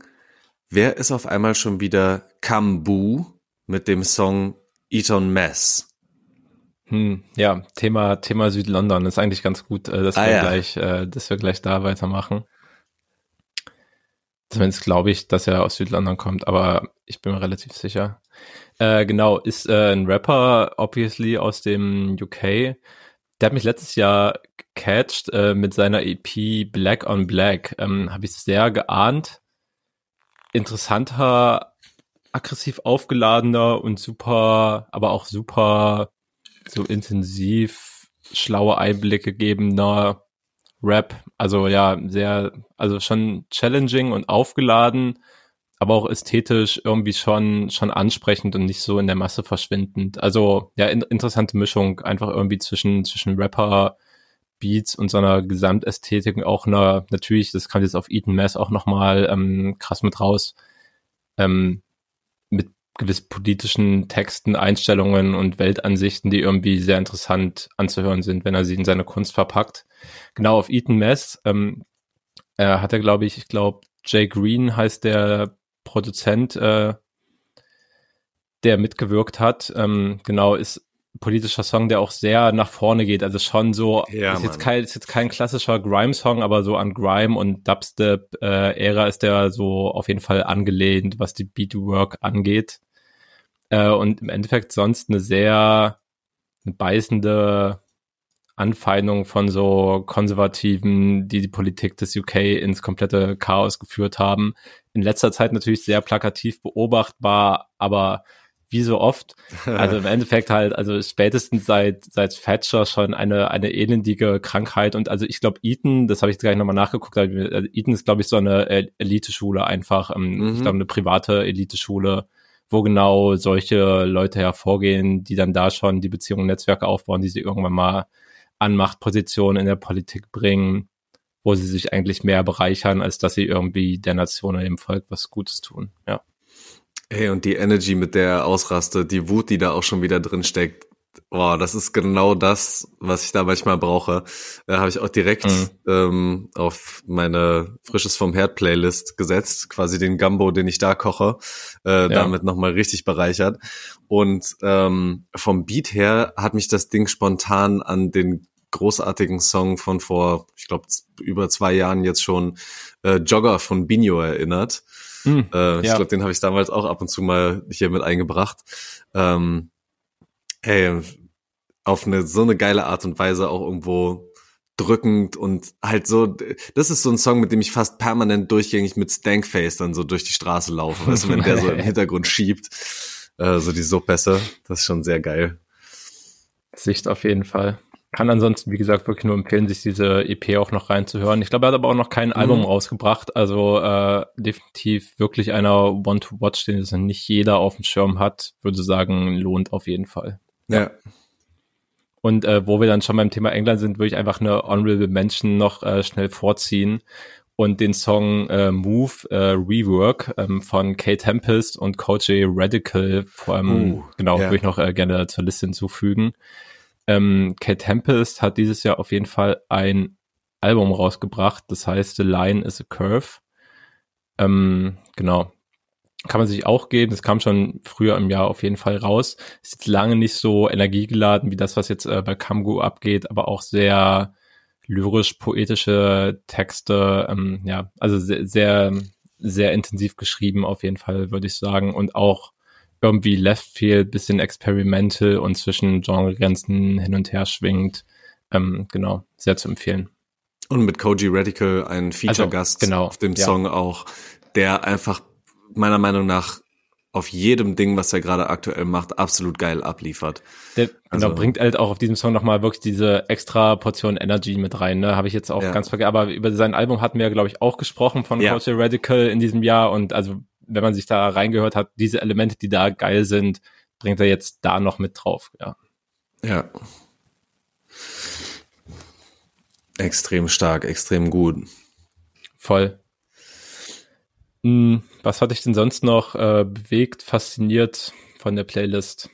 wer ist auf einmal schon wieder Kambu mit dem Song Eton Mess? Hm, ja, Thema, Thema Südlondon ist eigentlich ganz gut, äh, dass, ah, wir ja. gleich, äh, dass wir gleich da weitermachen. Zumindest glaube ich, dass er aus Südlondon kommt, aber ich bin mir relativ sicher. Äh, genau, ist äh, ein Rapper, obviously, aus dem UK. Der hat mich letztes Jahr gecatcht äh, mit seiner EP Black on Black. Ähm, Habe ich sehr geahnt. Interessanter, aggressiv aufgeladener und super, aber auch super so intensiv schlaue Einblicke gebender Rap. Also ja, sehr, also schon challenging und aufgeladen, aber auch ästhetisch irgendwie schon, schon ansprechend und nicht so in der Masse verschwindend. Also ja, in, interessante Mischung einfach irgendwie zwischen, zwischen Rapper, Beats und so einer Gesamtästhetik auch einer, natürlich, das kam jetzt auf Eaton Mass auch nochmal ähm, krass mit raus, ähm, gewiss politischen Texten, Einstellungen und Weltansichten, die irgendwie sehr interessant anzuhören sind, wenn er sie in seine Kunst verpackt. Genau auf Eaton Mess ähm, äh, hat er, glaube ich, ich glaube, Jay Green heißt der Produzent, äh, der mitgewirkt hat. Ähm, genau, ist politischer Song, der auch sehr nach vorne geht. Also schon so, Ja, ist, jetzt kein, ist jetzt kein klassischer Grime-Song, aber so an Grime und Dubstep-Ära ist der so auf jeden Fall angelehnt, was die Beatwork angeht. Äh, und im Endeffekt sonst eine sehr beißende Anfeindung von so Konservativen, die die Politik des UK ins komplette Chaos geführt haben. In letzter Zeit natürlich sehr plakativ beobachtbar, aber wie so oft, also im Endeffekt halt, also spätestens seit seit Thatcher schon eine eine elendige Krankheit und also ich glaube Eton, das habe ich jetzt gleich nochmal nachgeguckt, also Eton ist glaube ich so eine El- Eliteschule einfach, ähm, Mhm. ich glaube eine private Eliteschule, wo genau solche Leute hervorgehen, die dann da schon die Beziehungen Netzwerke aufbauen, die sie irgendwann mal an Machtpositionen in der Politik bringen, wo sie sich eigentlich mehr bereichern, als dass sie irgendwie der Nation oder dem Volk was Gutes tun. Ja. Hey, und die Energy, mit der er ausrastet, die Wut, die da auch schon wieder drin steckt, boah, das ist genau das, was ich da manchmal brauche. Da habe ich auch direkt Mhm. ähm, auf meine Frisches vom Herd Playlist gesetzt, quasi den Gumbo, den ich da koche, äh, damit nochmal richtig bereichert. Und ähm, vom Beat her hat mich das Ding spontan an den großartigen Song von vor, ich glaube, über zwei Jahren jetzt schon, äh, Jogger von Binho erinnert. Hm, Äh, Ich Ja. glaube, den habe ich damals auch ab und zu mal hier mit eingebracht. Ähm, hey, auf eine so eine geile Art und Weise auch irgendwo drückend und halt so, das ist so ein Song, mit dem ich fast permanent durchgängig mit Stankface dann so durch die Straße laufe, weißt du, wenn der so im Hintergrund schiebt, äh, so die Subpässe, das ist schon sehr geil. Sicht auf jeden Fall. Kann ansonsten, wie gesagt, wirklich nur empfehlen, sich diese EP auch noch reinzuhören. Ich glaube, er hat aber auch noch kein Album Mhm. rausgebracht. Also äh, definitiv wirklich einer One to Watch, den es nicht jeder auf dem Schirm hat, würde sagen, lohnt auf jeden Fall. Ja. Und äh, wo wir dann schon beim Thema England sind, würde ich einfach eine Honorable Mention noch äh, schnell vorziehen und den Song äh, Move äh, Rework ähm, von Kate Tempest und Coach Radical vor allem, Uh, genau, ja. würde ich noch äh, gerne zur Liste hinzufügen. Ähm, Kate Tempest hat dieses Jahr auf jeden Fall ein Album rausgebracht, das heißt The Line is a Curve. Ähm, genau. Kann man sich auch geben. Das kam schon früher im Jahr auf jeden Fall raus. Ist jetzt lange nicht so energiegeladen wie das, was jetzt äh, bei Kamgu abgeht, aber auch sehr lyrisch-poetische Texte. Ähm, ja, also sehr, sehr, sehr intensiv geschrieben auf jeden Fall, würde ich sagen. Und auch irgendwie Left Field, bisschen experimental und zwischen Genregrenzen hin und her schwingt. Ähm, genau, sehr zu empfehlen. Und mit Koji Radical ein Feature-Gast genau, auf dem ja. Song auch, der einfach meiner Meinung nach auf jedem Ding, was er gerade aktuell macht, absolut geil abliefert. Der Also- genau, bringt halt auch auf diesem Song nochmal wirklich diese extra Portion Energy mit rein. Ne? Habe ich jetzt auch Ja. ganz vergessen. Aber über sein Album hatten wir, glaube ich, auch gesprochen von Ja. Coach Radical in diesem Jahr. Und also, wenn man sich da reingehört hat, diese Elemente, die da geil sind, bringt er jetzt da noch mit drauf. Ja. Ja. Extrem stark, extrem gut. Voll. Hm, was hat dich denn sonst noch äh, bewegt, fasziniert von der Playlist?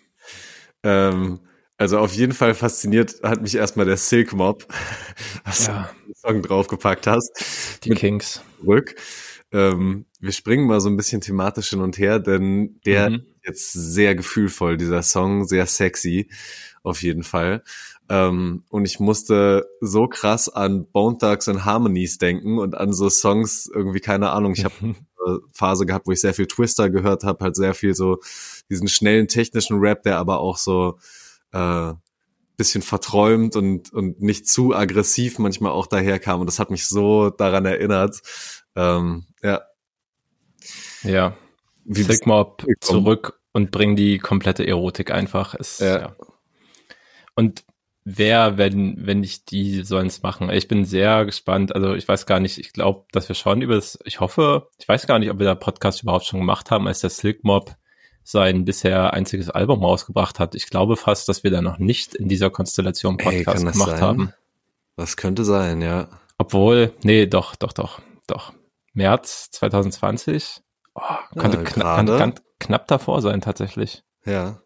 Ähm, also auf jeden Fall fasziniert hat mich erstmal der Silk Mob, was Ja. du den Song draufgepackt hast. Die Mit Kings. zurück. Ähm, wir springen mal so ein bisschen thematisch hin und her, denn der Mhm. ist jetzt sehr gefühlvoll, dieser Song, sehr sexy, auf jeden Fall. Ähm, und ich musste so krass an Bone Thugs and Harmonies denken und an so Songs irgendwie, keine Ahnung, ich habe Phase gehabt, wo ich sehr viel Twister gehört habe, halt sehr viel so diesen schnellen technischen Rap, der aber auch so äh, bisschen verträumt und, und nicht zu aggressiv manchmal auch daherkam. Und das hat mich so daran erinnert. Ähm, ja. Ja. Wie gekommen? zurück und bring die komplette Erotik einfach. Ist, Ja. ja. Und wer, wenn, wenn nicht die, sollen es machen? Ich bin sehr gespannt. Also ich weiß gar nicht, ich glaube, dass wir schon über das, ich hoffe, ich weiß gar nicht, ob wir da Podcast überhaupt schon gemacht haben, als der Silk Mob sein bisher einziges Album rausgebracht hat. Ich glaube fast, dass wir da noch nicht in dieser Konstellation Ey, Podcast das gemacht sein? haben. Was könnte sein, ja. Obwohl, nee, doch, doch, doch, doch. März 2020. Oh, könnte Ja, kna kann, kann knapp davor sein, tatsächlich. Ja.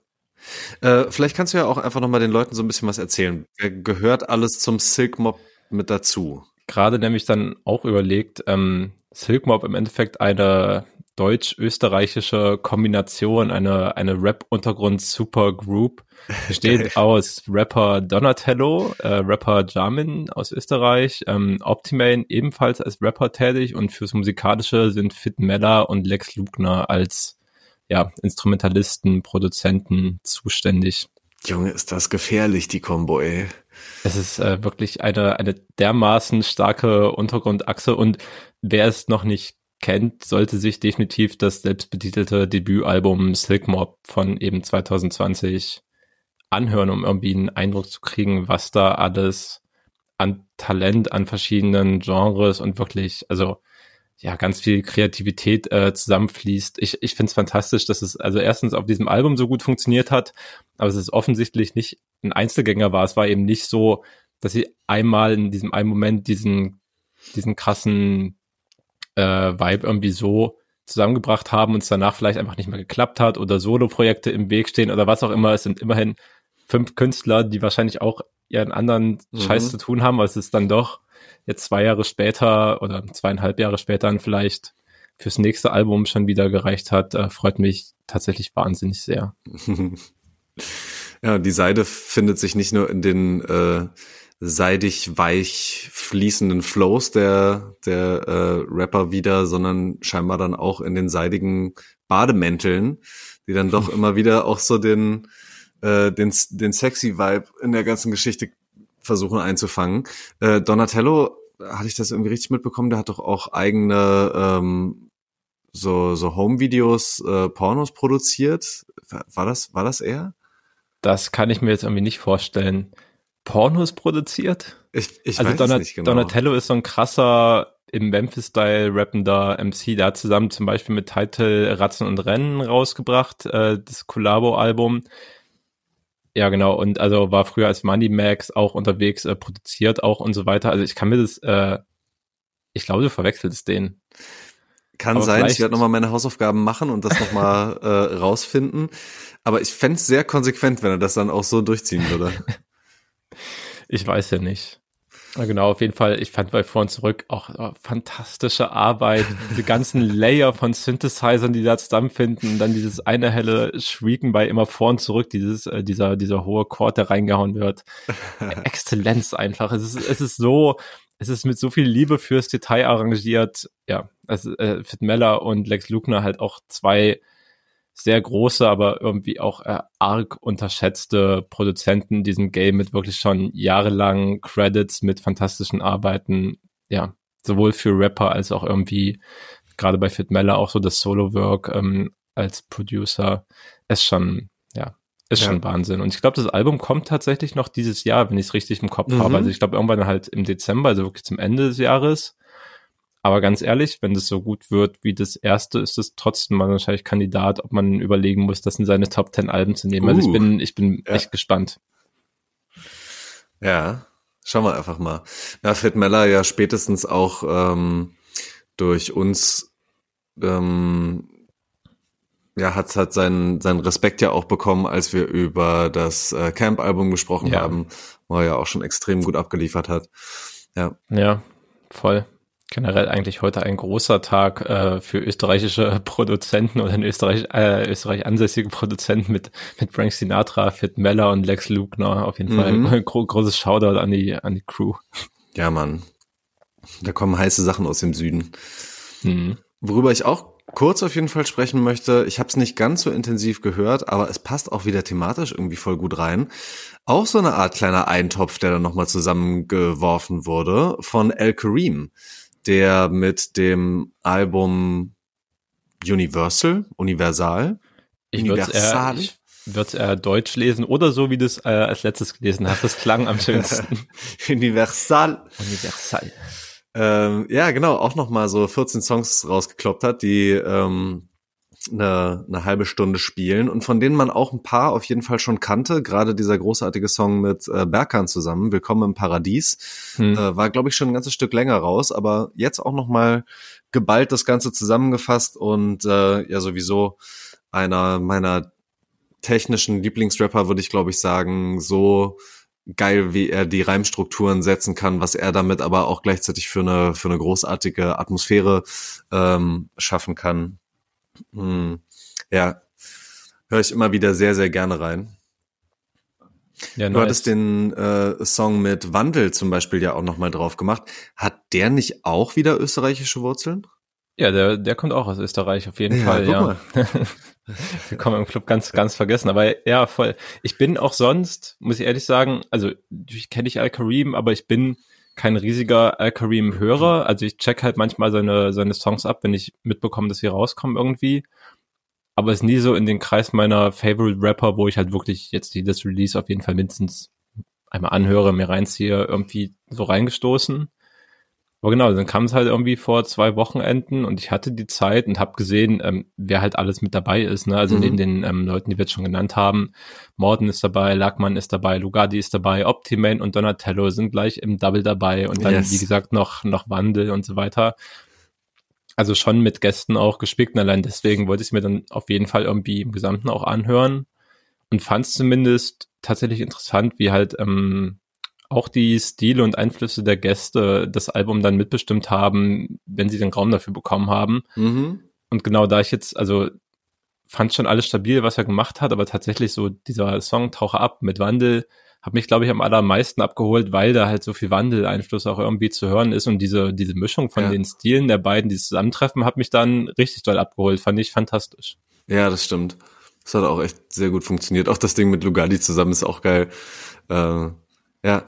Äh, vielleicht kannst du ja auch einfach nochmal den Leuten so ein bisschen was erzählen. Wer gehört alles zum Silk Mob mit dazu? Gerade nämlich dann auch überlegt, ähm, Silk Mob im Endeffekt eine deutsch-österreichische Kombination, eine, eine Rap-Untergrund-Supergroup. Besteht aus Rapper Donatello, äh, Rapper Jamin aus Österreich, ähm, Optimane ebenfalls als Rapper tätig und fürs Musikalische sind Fit Meller und Lex Lugner als ja, Instrumentalisten, Produzenten zuständig. Junge, ist das gefährlich, die Combo, ey. Es ist äh, wirklich eine, eine dermaßen starke Untergrundachse und wer es noch nicht kennt, sollte sich definitiv das selbstbetitelte Debütalbum Silk Mob von eben 2020 anhören, um irgendwie einen Eindruck zu kriegen, was da alles an Talent an verschiedenen Genres und wirklich, also ja, ganz viel Kreativität äh, zusammenfließt. Ich, ich finde es fantastisch, dass es also erstens auf diesem Album so gut funktioniert hat, aber es ist offensichtlich nicht ein Einzelgänger war. Es war eben nicht so, dass sie einmal in diesem einen Moment diesen, diesen krassen äh, Vibe irgendwie so zusammengebracht haben und es danach vielleicht einfach nicht mehr geklappt hat oder Solo-Projekte im Weg stehen oder was auch immer. Es sind immerhin fünf Künstler, die wahrscheinlich auch ihren anderen mhm. Scheiß zu tun haben, aber es ist dann doch jetzt zwei Jahre später oder zweieinhalb Jahre später dann vielleicht fürs nächste Album schon wieder gereicht hat, äh, freut mich tatsächlich wahnsinnig sehr. ja, die Seide findet sich nicht nur in den äh, seidig weich fließenden Flows der der äh, Rapper wieder, sondern scheinbar dann auch in den seidigen Bademänteln, die dann doch immer wieder auch so den äh, den den sexy Vibe in der ganzen Geschichte versuchen einzufangen. Äh, Donatello, hatte ich das irgendwie richtig mitbekommen, der hat doch auch eigene ähm, so, so Home-Videos, äh, Pornos produziert. War das, war das er? Das kann ich mir jetzt irgendwie nicht vorstellen. Pornos produziert? Ich, ich also weiß Donat nicht genau. Donatello ist so ein krasser im Memphis-Style rappender MC. Der hat zusammen zum Beispiel mit Title Ratzen und Rennen rausgebracht, äh, das Collabo-Album. Ja, genau. Und also war früher als Money Max auch unterwegs, äh, produziert auch und so weiter. Also ich kann mir das, äh, ich glaube, du verwechselst den. Kann Aber sein, ich werde nochmal meine Hausaufgaben machen und das nochmal äh, rausfinden. Aber ich fände sehr konsequent, wenn er das dann auch so durchziehen würde. ich weiß ja nicht. Ja, genau, auf jeden Fall. Ich fand bei Vor und Zurück auch oh, fantastische Arbeit. Diese ganzen Layer von Synthesizern, die da zusammenfinden. Und dann dieses eine helle Schwiegen bei immer Vor und Zurück, dieses, äh, dieser, dieser hohe Chord, der reingehauen wird. Exzellenz einfach. Es ist, es ist so, es ist mit so viel Liebe fürs Detail arrangiert. Ja, also, äh, Fit Meller und Lex Lugner halt auch zwei sehr große, aber irgendwie auch äh, arg unterschätzte Produzenten diesem Game mit wirklich schon jahrelang Credits mit fantastischen Arbeiten. Ja, sowohl für Rapper als auch irgendwie gerade bei Fit Meller auch so das Solo-Work ähm, als Producer ist schon, ja, ist ja. schon Wahnsinn. Und ich glaube, das Album kommt tatsächlich noch dieses Jahr, wenn ich es richtig im Kopf mhm. habe. Also ich glaube irgendwann halt im Dezember, also wirklich zum Ende des Jahres. Aber ganz ehrlich, wenn das so gut wird wie das erste, ist es trotzdem mal wahrscheinlich Kandidat, ob man überlegen muss, das in seine Top 10 Alben zu nehmen. Uh, also ich uh. bin, ich bin ja. echt gespannt. Ja, schauen wir einfach mal. Ja, Fit Meller ja spätestens auch ähm, durch uns ähm, ja, hat, hat seinen, seinen Respekt ja auch bekommen, als wir über das äh, Camp-Album gesprochen ja. haben, wo er ja auch schon extrem gut abgeliefert hat. Ja. Ja, voll generell eigentlich heute ein großer Tag äh, für österreichische Produzenten oder in Österreich, äh, Österreich ansässige Produzenten mit, mit Frank Sinatra, Fit Meller und Lex Lugner. Auf jeden mhm. Fall ein gro großes Shoutout an die, an die Crew. Ja, Mann. Da kommen heiße Sachen aus dem Süden. Mhm. Worüber ich auch kurz auf jeden Fall sprechen möchte, ich habe es nicht ganz so intensiv gehört, aber es passt auch wieder thematisch irgendwie voll gut rein. Auch so eine Art kleiner Eintopf, der dann nochmal zusammengeworfen wurde von El Kareem der mit dem Album Universal, Universal, ich Universal. Eher, ich würde eher Deutsch lesen oder so, wie du es äh, als letztes gelesen hast. Das klang am schönsten. Universal. Universal. Ähm, ja, genau, auch nochmal so 14 Songs rausgekloppt hat, die ähm, eine, eine halbe Stunde spielen und von denen man auch ein paar auf jeden Fall schon kannte. Gerade dieser großartige Song mit äh, Berkan zusammen, Willkommen im Paradies, hm. äh, war glaube ich schon ein ganzes Stück länger raus, aber jetzt auch noch mal geballt das Ganze zusammengefasst und äh, ja sowieso einer meiner technischen Lieblingsrapper würde ich glaube ich sagen, so geil, wie er die Reimstrukturen setzen kann, was er damit aber auch gleichzeitig für eine für eine großartige Atmosphäre ähm, schaffen kann Hm. Ja, höre ich immer wieder sehr, sehr gerne rein. Ja, du nice. hattest den äh, Song mit Wandel zum Beispiel ja auch nochmal drauf gemacht. Hat der nicht auch wieder österreichische Wurzeln? Ja, der, der kommt auch aus Österreich auf jeden ja, Fall, ja. Wir kommen im Club ganz, ganz vergessen. Aber ja, voll. Ich bin auch sonst, muss ich ehrlich sagen, also ich kenne ich Al-Karim, aber ich bin kein riesiger Al-Karim-Hörer. Also ich check halt manchmal seine, seine Songs ab, wenn ich mitbekomme, dass sie rauskommen irgendwie. Aber es ist nie so in den Kreis meiner Favorite Rapper, wo ich halt wirklich jetzt die, das Release auf jeden Fall mindestens einmal anhöre, mir reinziehe, irgendwie so reingestoßen. Aber genau, dann kam es halt irgendwie vor zwei Wochenenden und ich hatte die Zeit und habe gesehen, ähm, wer halt alles mit dabei ist. Ne? Also mhm. neben den ähm, Leuten, die wir jetzt schon genannt haben, Morden ist dabei, Lackmann ist dabei, Lugardi ist dabei, Optimane und Donatello sind gleich im Double dabei und dann, yes. wie gesagt, noch, noch Wandel und so weiter. Also schon mit Gästen auch gespickt und allein deswegen wollte ich mir dann auf jeden Fall irgendwie im Gesamten auch anhören und fand es zumindest tatsächlich interessant, wie halt ähm, auch die Stile und Einflüsse der Gäste das Album dann mitbestimmt haben, wenn sie den Raum dafür bekommen haben. Mhm. Und genau da ich jetzt, also fand schon alles stabil, was er gemacht hat, aber tatsächlich so dieser Song Tauche ab mit Wandel hat mich, glaube ich, am allermeisten abgeholt, weil da halt so viel Wandel-Einfluss auch irgendwie zu hören ist und diese, diese Mischung von ja. den Stilen der beiden, die zusammentreffen, hat mich dann richtig doll abgeholt. Fand ich fantastisch. Ja, das stimmt. Das hat auch echt sehr gut funktioniert. Auch das Ding mit Lugardi zusammen ist auch geil. Äh, ja,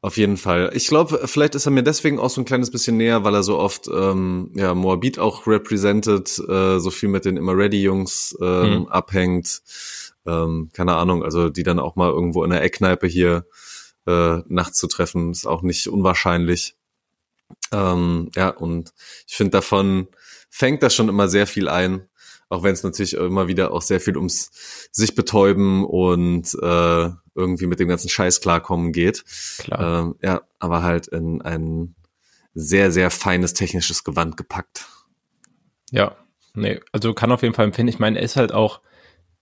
auf jeden Fall. Ich glaube, vielleicht ist er mir deswegen auch so ein kleines bisschen näher, weil er so oft ähm, ja Moabit auch represented, äh, so viel mit den Immer Ready Jungs ähm, hm. abhängt. Ähm, keine Ahnung, also die dann auch mal irgendwo in der Eckkneipe hier äh, nachts zu treffen, ist auch nicht unwahrscheinlich. Ähm, ja, und ich finde davon fängt das schon immer sehr viel ein auch wenn es natürlich immer wieder auch sehr viel ums sich betäuben und äh, irgendwie mit dem ganzen Scheiß klarkommen geht. Klar. Ähm, ja, aber halt in ein sehr, sehr feines technisches Gewand gepackt. Ja, nee, also kann auf jeden Fall empfehlen. Ich meine, er ist halt auch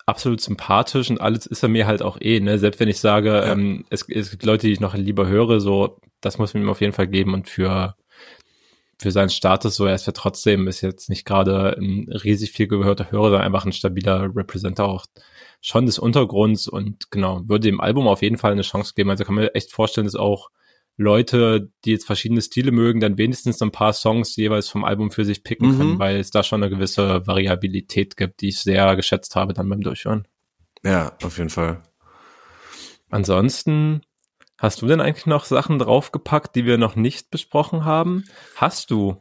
absolut sympathisch und alles ist er mir halt auch eh, ne? Selbst wenn ich sage, ja. ähm, es, es gibt Leute, die ich noch lieber höre, so, das muss man ihm auf jeden Fall geben und für für seinen Status so, er ist ja trotzdem, ist jetzt nicht gerade ein riesig viel gehörter Hörer, sondern einfach ein stabiler Representer auch schon des Untergrunds und genau, würde dem Album auf jeden Fall eine Chance geben. Also kann man echt vorstellen, dass auch Leute, die jetzt verschiedene Stile mögen, dann wenigstens ein paar Songs jeweils vom Album für sich picken mhm. können, weil es da schon eine gewisse Variabilität gibt, die ich sehr geschätzt habe dann beim Durchhören. Ja, auf jeden Fall. Ansonsten Hast du denn eigentlich noch Sachen draufgepackt, die wir noch nicht besprochen haben? Hast du,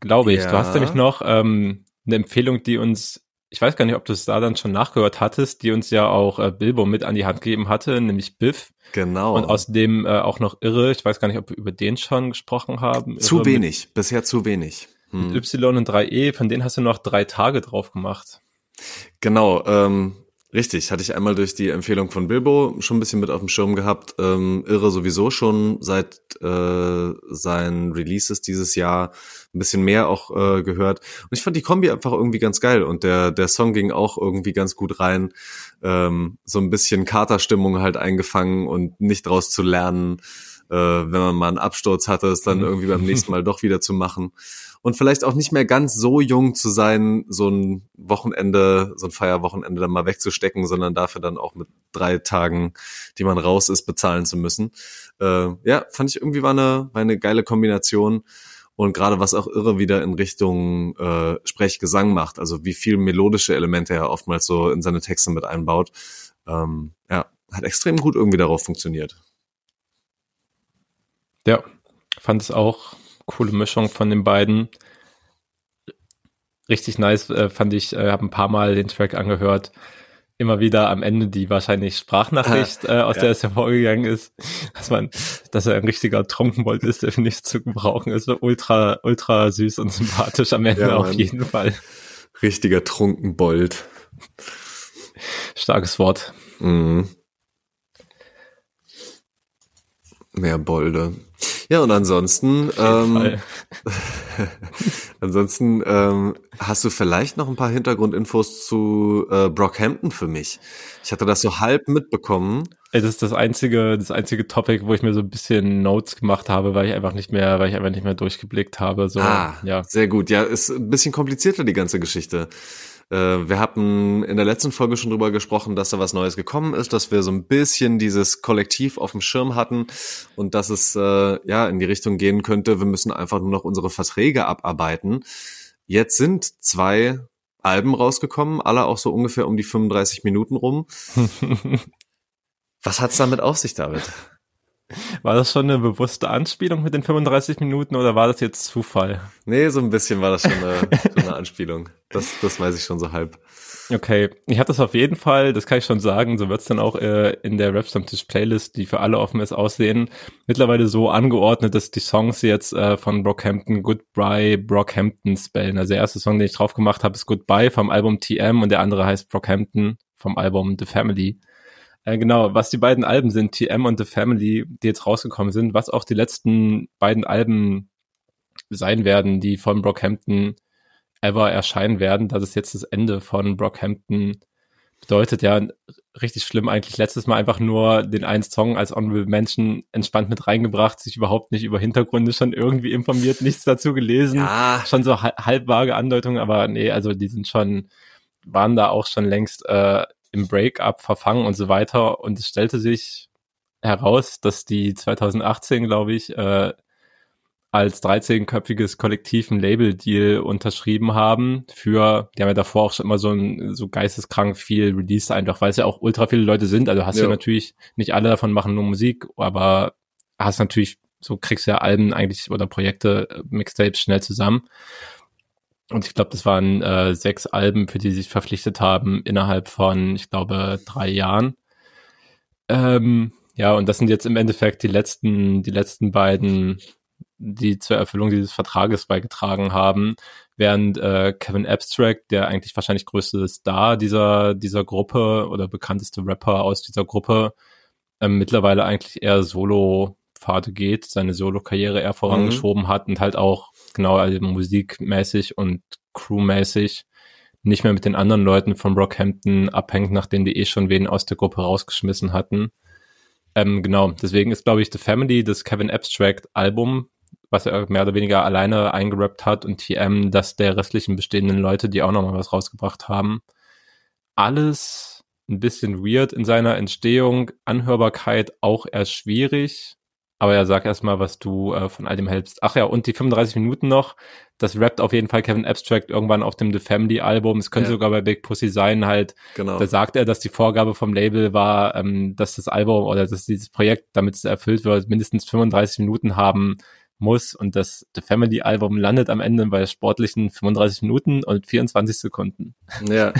glaube ich. Ja. Du hast nämlich noch ähm, eine Empfehlung, die uns, ich weiß gar nicht, ob du es da dann schon nachgehört hattest, die uns ja auch äh, Bilbo mit an die Hand gegeben hatte, nämlich Biff. Genau. Und außerdem äh, auch noch Irre. Ich weiß gar nicht, ob wir über den schon gesprochen haben. Zu Irre wenig, mit, bisher zu wenig. Hm. Mit Y und 3E, von denen hast du noch drei Tage drauf gemacht. Genau, ähm, Richtig, hatte ich einmal durch die Empfehlung von Bilbo schon ein bisschen mit auf dem Schirm gehabt. Ähm, irre sowieso schon seit äh, seinen Releases dieses Jahr ein bisschen mehr auch äh, gehört. Und ich fand die Kombi einfach irgendwie ganz geil und der, der Song ging auch irgendwie ganz gut rein. Ähm, so ein bisschen Katerstimmung halt eingefangen und nicht draus zu lernen, äh, wenn man mal einen Absturz hatte, es dann irgendwie beim nächsten Mal doch wieder zu machen und vielleicht auch nicht mehr ganz so jung zu sein, so ein Wochenende, so ein Feierwochenende dann mal wegzustecken, sondern dafür dann auch mit drei Tagen, die man raus ist, bezahlen zu müssen. Äh, ja, fand ich irgendwie war eine, war eine geile Kombination. Und gerade was auch irre wieder in Richtung äh, Sprechgesang macht, also wie viel melodische Elemente er oftmals so in seine Texte mit einbaut. Ähm, ja, hat extrem gut irgendwie darauf funktioniert. Ja, fand es auch coole Mischung von den beiden. Richtig nice äh, fand ich, äh, habe ein paar Mal den Track angehört. Immer wieder am Ende die wahrscheinlich Sprachnachricht äh, aus ja. der es hervorgegangen ist, dass man, dass er ein richtiger Trunkenbold ist, der nicht zu gebrauchen ist. Ultra, ultra süß und sympathisch am Ende ja, auf jeden Fall. Richtiger Trunkenbold. Starkes Wort. Mhm. Mehr Bolde. Ja, und ansonsten, ähm, ansonsten ähm, hast du vielleicht noch ein paar Hintergrundinfos zu äh, Brockhampton für mich. Ich hatte das so halb mitbekommen. Ey, das ist das einzige, das einzige Topic, wo ich mir so ein bisschen Notes gemacht habe, weil ich einfach nicht mehr, weil ich einfach nicht mehr durchgeblickt habe. So, ah, ja. Sehr gut. Ja, ist ein bisschen komplizierter, die ganze Geschichte. Äh, wir hatten in der letzten Folge schon drüber gesprochen, dass da was Neues gekommen ist, dass wir so ein bisschen dieses Kollektiv auf dem Schirm hatten und dass es äh, ja in die Richtung gehen könnte, wir müssen einfach nur noch unsere Verträge abarbeiten. Jetzt sind zwei Alben rausgekommen, alle auch so ungefähr um die 35 Minuten rum. Was hat's damit auf sich, David? War das schon eine bewusste Anspielung mit den 35 Minuten oder war das jetzt Zufall? Nee, so ein bisschen war das schon eine, schon eine Anspielung. Das, das weiß ich schon so halb. Okay, ich hatte das auf jeden Fall, das kann ich schon sagen, so wird's dann auch äh, in der Rap Stammtisch Playlist, die für alle offen ist, aussehen, mittlerweile so angeordnet, dass die Songs jetzt äh, von Brockhampton Goodbye Brockhampton spellen. Also der erste Song, den ich drauf gemacht habe, ist Goodbye vom Album TM und der andere heißt Brockhampton vom Album The Family. Äh, genau, was die beiden Alben sind, TM und The Family, die jetzt rausgekommen sind, was auch die letzten beiden Alben sein werden, die von Brockhampton ever erscheinen werden. Das ist jetzt das Ende von Brockhampton. Bedeutet ja richtig schlimm eigentlich letztes Mal einfach nur den einen Song als Honorable Mention entspannt mit reingebracht, sich überhaupt nicht über Hintergründe schon irgendwie informiert, nichts dazu gelesen. Ja. Schon so halb vage Andeutungen, aber nee, also die sind schon, waren da auch schon längst äh, im Breakup verfangen und so weiter. Und es stellte sich heraus, dass die 2018, glaube ich, äh, als 13-köpfiges Kollektiv ein Label-Deal unterschrieben haben für, die haben ja davor auch schon immer so ein so geisteskrank viel Release einfach, weil es ja auch ultra viele Leute sind. Also hast ja. du natürlich, nicht alle davon machen nur Musik, aber hast natürlich, so kriegst du ja Alben eigentlich oder Projekte, äh, Mixtapes schnell zusammen. Und ich glaube, das waren äh, sechs Alben, für die sie sich verpflichtet haben, innerhalb von, ich glaube, drei Jahren. Ähm, ja, und das sind jetzt im Endeffekt die letzten, die letzten beiden, die zur Erfüllung dieses Vertrages beigetragen haben, während äh, Kevin Abstract, der eigentlich wahrscheinlich größte Star dieser, dieser Gruppe oder bekannteste Rapper aus dieser Gruppe, äh, mittlerweile eigentlich eher Solo-Pfade geht, seine Solo-Karriere eher vorangeschoben mhm. hat und halt auch genau, also musikmäßig und crewmäßig nicht mehr mit den anderen Leuten von Brockhampton abhängt, nachdem die eh schon wen aus der Gruppe rausgeschmissen hatten. Ähm, genau, deswegen ist, glaube ich, The Family, das Kevin Abstract Album, was er mehr oder weniger alleine eingerappt hat und TM, das der restlichen bestehenden Leute, die auch nochmal was rausgebracht haben. Alles ein bisschen weird in seiner Entstehung, Anhörbarkeit auch eher schwierig. Aber ja, sag erstmal, was du äh, von all dem hältst. Ach ja, und die 35 Minuten noch, das rappt auf jeden Fall Kevin Abstract irgendwann auf dem The Family Album. Es könnte ja. sogar bei Big Pussy sein, halt. Genau. Da sagt er, dass die Vorgabe vom Label war, ähm, dass das Album oder dass dieses Projekt, damit es erfüllt wird, mindestens 35 Minuten haben muss. Und das The Family Album landet am Ende bei sportlichen 35 Minuten und 24 Sekunden. Ja.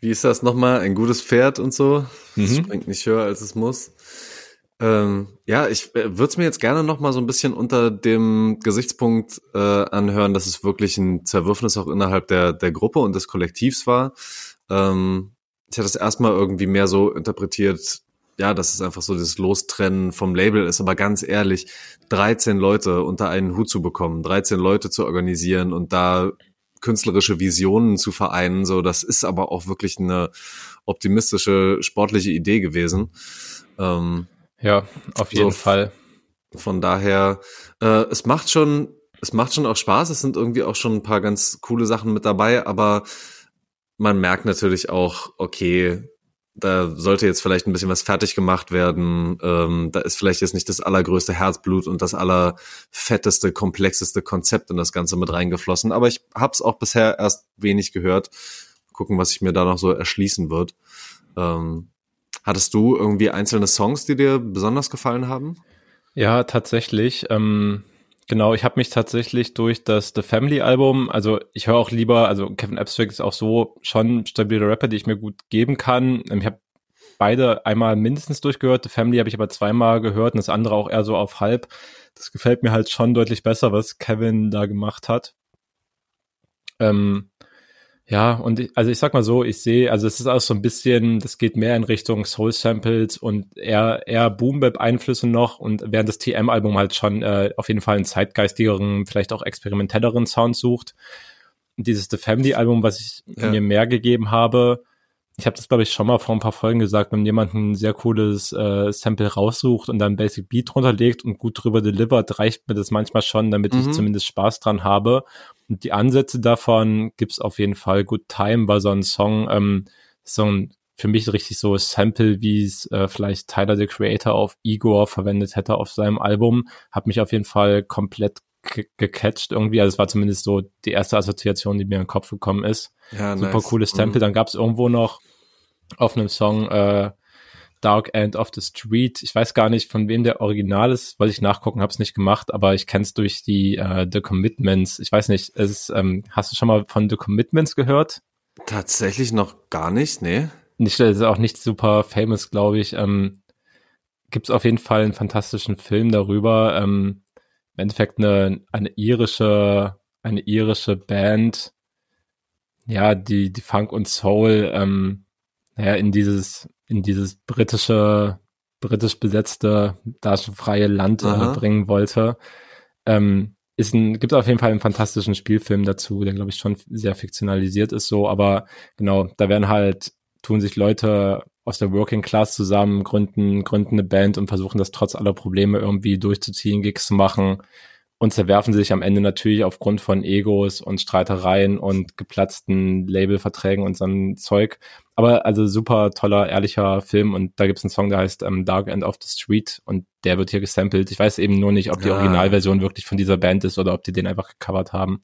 Wie ist das nochmal? Ein gutes Pferd und so? Das mhm. springt nicht höher, als es muss. Ähm, ja, ich äh, würde es mir jetzt gerne noch mal so ein bisschen unter dem Gesichtspunkt äh, anhören, dass es wirklich ein Zerwürfnis auch innerhalb der, der Gruppe und des Kollektivs war. Ähm, ich hatte es erstmal irgendwie mehr so interpretiert, ja, dass es einfach so dieses Lostrennen vom Label ist. Aber ganz ehrlich, 13 Leute unter einen Hut zu bekommen, 13 Leute zu organisieren und da künstlerische Visionen zu vereinen, so das ist aber auch wirklich eine optimistische, sportliche Idee gewesen. Ähm, ja, auf jeden so, Fall. Von daher, äh, es macht schon, es macht schon auch Spaß. Es sind irgendwie auch schon ein paar ganz coole Sachen mit dabei, aber man merkt natürlich auch, okay, da sollte jetzt vielleicht ein bisschen was fertig gemacht werden. Ähm, da ist vielleicht jetzt nicht das allergrößte Herzblut und das allerfetteste, komplexeste Konzept in das Ganze mit reingeflossen. Aber ich habe es auch bisher erst wenig gehört. Gucken, was sich mir da noch so erschließen wird. Ähm, Hattest du irgendwie einzelne Songs, die dir besonders gefallen haben? Ja, tatsächlich. Ähm, genau, ich habe mich tatsächlich durch das The Family Album, also ich höre auch lieber, also Kevin Abstract ist auch so schon stabile Rapper, die ich mir gut geben kann. Ähm, ich habe beide einmal mindestens durchgehört. The Family habe ich aber zweimal gehört und das andere auch eher so auf halb. Das gefällt mir halt schon deutlich besser, was Kevin da gemacht hat. Ähm, ja, und ich, also ich sag mal so, ich sehe, also es ist auch so ein bisschen, das geht mehr in Richtung Soul Samples und eher, eher Boom Bap Einflüsse noch und während das TM-Album halt schon äh, auf jeden Fall einen zeitgeistigeren, vielleicht auch experimentelleren Sound sucht. Dieses The Family Album, was ich ja. mir mehr gegeben habe, ich habe das glaube ich schon mal vor ein paar Folgen gesagt, wenn jemand ein sehr cooles äh, Sample raussucht und dann Basic Beat drunter legt und gut drüber delivert, reicht mir das manchmal schon, damit mhm. ich zumindest Spaß dran habe. Und die Ansätze davon gibt's auf jeden Fall. Good Time war so ein Song, ähm, so ein für mich richtig so Sample, wie es äh, vielleicht Tyler the Creator auf Igor verwendet hätte auf seinem Album, hat mich auf jeden Fall komplett gecatcht irgendwie. Also es war zumindest so die erste Assoziation, die mir in den Kopf gekommen ist. Ja, Super nice. cooles Sample. Mhm. Dann gab es irgendwo noch auf einem Song äh, Dark End of the Street. Ich weiß gar nicht, von wem der Original ist, wollte ich nachgucken, habe es nicht gemacht, aber ich kenne es durch die äh, The Commitments. Ich weiß nicht, es ist, ähm, hast du schon mal von The Commitments gehört? Tatsächlich noch gar nicht, nee. Nicht, das ist auch nicht super famous, glaube ich. Ähm, Gibt es auf jeden Fall einen fantastischen Film darüber. Ähm, Im Endeffekt eine, eine irische, eine irische Band, ja, die, die Funk und Soul, ähm, naja, in dieses, in dieses britische, britisch besetzte, da schon freie Land äh, bringen wollte. Ähm, ist ein, gibt auf jeden Fall einen fantastischen Spielfilm dazu, der glaube ich schon sehr fiktionalisiert ist so, aber genau, da werden halt, tun sich Leute aus der Working Class zusammen, gründen, gründen eine Band und versuchen das trotz aller Probleme irgendwie durchzuziehen, Gigs zu machen und zerwerfen sich am Ende natürlich aufgrund von Egos und Streitereien und geplatzten Labelverträgen und so ein Zeug. Aber also super toller, ehrlicher Film und da gibt's einen Song, der heißt ähm, Dark End of the Street und der wird hier gesampelt. Ich weiß eben nur nicht, ob die ja. Originalversion wirklich von dieser Band ist oder ob die den einfach gecovert haben.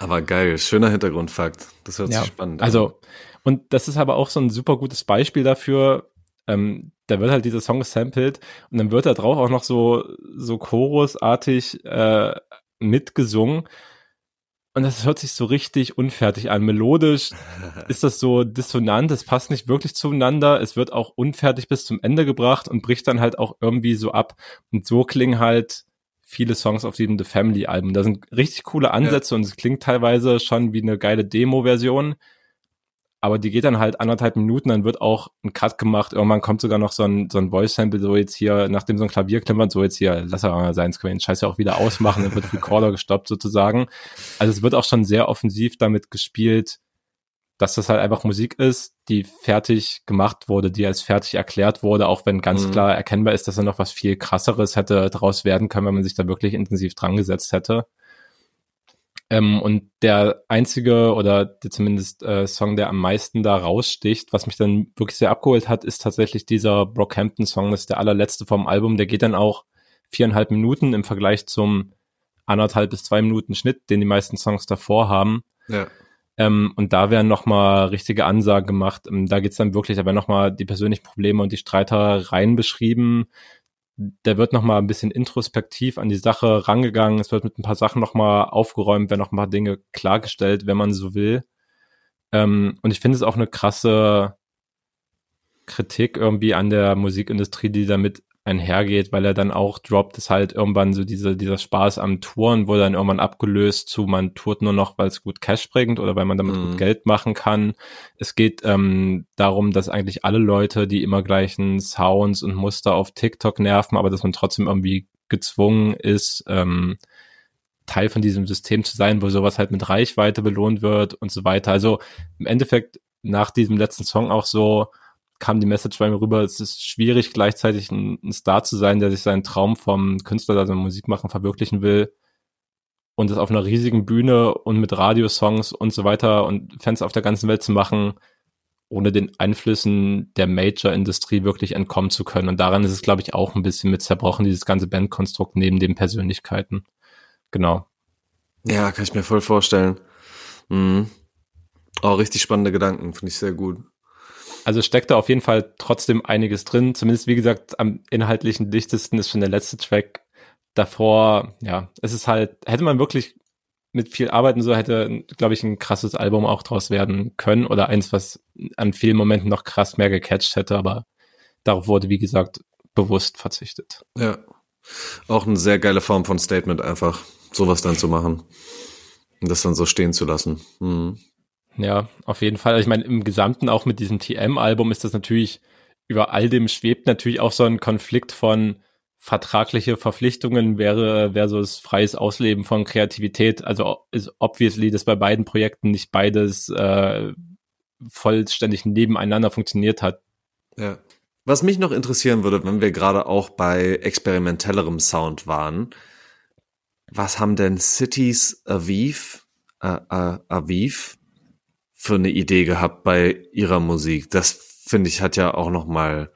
Aber geil, schöner Hintergrundfakt. Das hört ja, sich spannend an. Also, und das ist aber auch so ein super gutes Beispiel dafür, ähm, da wird halt dieser Song gesampelt und dann wird da drauf auch noch so, so chorusartig äh, mitgesungen. Und das hört sich so richtig unfertig an. Melodisch ist das so dissonant, es passt nicht wirklich zueinander. Es wird auch unfertig bis zum Ende gebracht und bricht dann halt auch irgendwie so ab. Und so klingen halt viele Songs auf diesem The Family Album. Da sind richtig coole Ansätze ja. und es klingt teilweise schon wie eine geile Demo-Version aber die geht dann halt anderthalb Minuten, dann wird auch ein Cut gemacht, irgendwann kommt sogar noch so ein, so ein Voice-Sample, so jetzt hier, nachdem so ein Klavier klimpert, so jetzt hier, lass er mal sein, das können wir den Scheiß ja auch wieder ausmachen, dann wird Recorder gestoppt sozusagen. Also es wird auch schon sehr offensiv damit gespielt, dass das halt einfach Musik ist, die fertig gemacht wurde, die als fertig erklärt wurde, auch wenn ganz mhm. klar erkennbar ist, dass er noch was viel krasseres hätte daraus werden können, wenn man sich da wirklich intensiv dran gesetzt hätte. Ähm, und der einzige oder der zumindest äh, Song, der am meisten da raussticht, was mich dann wirklich sehr abgeholt hat, ist tatsächlich dieser Brockhampton-Song. Das ist der allerletzte vom Album. Der geht dann auch viereinhalb Minuten im Vergleich zum anderthalb bis zwei Minuten Schnitt, den die meisten Songs davor haben. Ja. Ähm, und da werden nochmal richtige Ansagen gemacht. Ähm, da geht's dann wirklich, da werden nochmal die persönlichen Probleme und die Streitereien beschrieben der wird nochmal ein bisschen introspektiv an die Sache rangegangen. Es wird mit ein paar Sachen nochmal aufgeräumt, werden noch ein paar Dinge klargestellt, wenn man so will. Ähm, und ich finde es auch eine krasse Kritik irgendwie an der Musikindustrie, die damit einhergeht, weil er dann auch droppt, ist halt irgendwann so diese, dieser Spaß am Touren wurde dann irgendwann abgelöst zu, man tourt nur noch, weil es gut Cash bringt oder weil man damit mhm. gut Geld machen kann. Es geht ähm, darum, dass eigentlich alle Leute die immer gleichen Sounds und Muster auf TikTok nerven, aber dass man trotzdem irgendwie gezwungen ist, ähm, Teil von diesem System zu sein, wo sowas halt mit Reichweite belohnt wird und so weiter. Also im Endeffekt nach diesem letzten Song auch so, kam die Message bei mir rüber, es ist schwierig, gleichzeitig ein, ein Star zu sein, der sich seinen Traum vom Künstler, also Musik machen, verwirklichen will und das auf einer riesigen Bühne und mit Radiosongs und so weiter und Fans auf der ganzen Welt zu machen, ohne den Einflüssen der Major-Industrie wirklich entkommen zu können. Und daran ist es, glaube ich, auch ein bisschen mit zerbrochen, dieses ganze Bandkonstrukt neben den Persönlichkeiten. Genau. Ja, kann ich mir voll vorstellen. Mhm. Oh, richtig spannende Gedanken, finde ich sehr gut. Also steckt da auf jeden Fall trotzdem einiges drin. Zumindest, wie gesagt, am inhaltlichen dichtesten ist schon der letzte Track. Davor, ja, es ist halt, hätte man wirklich mit viel arbeiten so, hätte, glaube ich, ein krasses Album auch draus werden können oder eins, was an vielen Momenten noch krass mehr gecatcht hätte, aber darauf wurde, wie gesagt, bewusst verzichtet. Ja. Auch eine sehr geile Form von Statement einfach, sowas dann zu machen und das dann so stehen zu lassen. Mhm. Ja, auf jeden Fall. Also ich meine, im Gesamten auch mit diesem TM-Album ist das natürlich, über all dem schwebt natürlich auch so ein Konflikt von vertragliche Verpflichtungen wäre versus freies Ausleben von Kreativität. Also ist obviously, dass bei beiden Projekten nicht beides äh, vollständig nebeneinander funktioniert hat. Ja. Was mich noch interessieren würde, wenn wir gerade auch bei experimentellerem Sound waren, was haben denn Cities Aviv, äh, äh, Aviv für eine Idee gehabt bei ihrer Musik? Das finde ich hat ja auch noch mal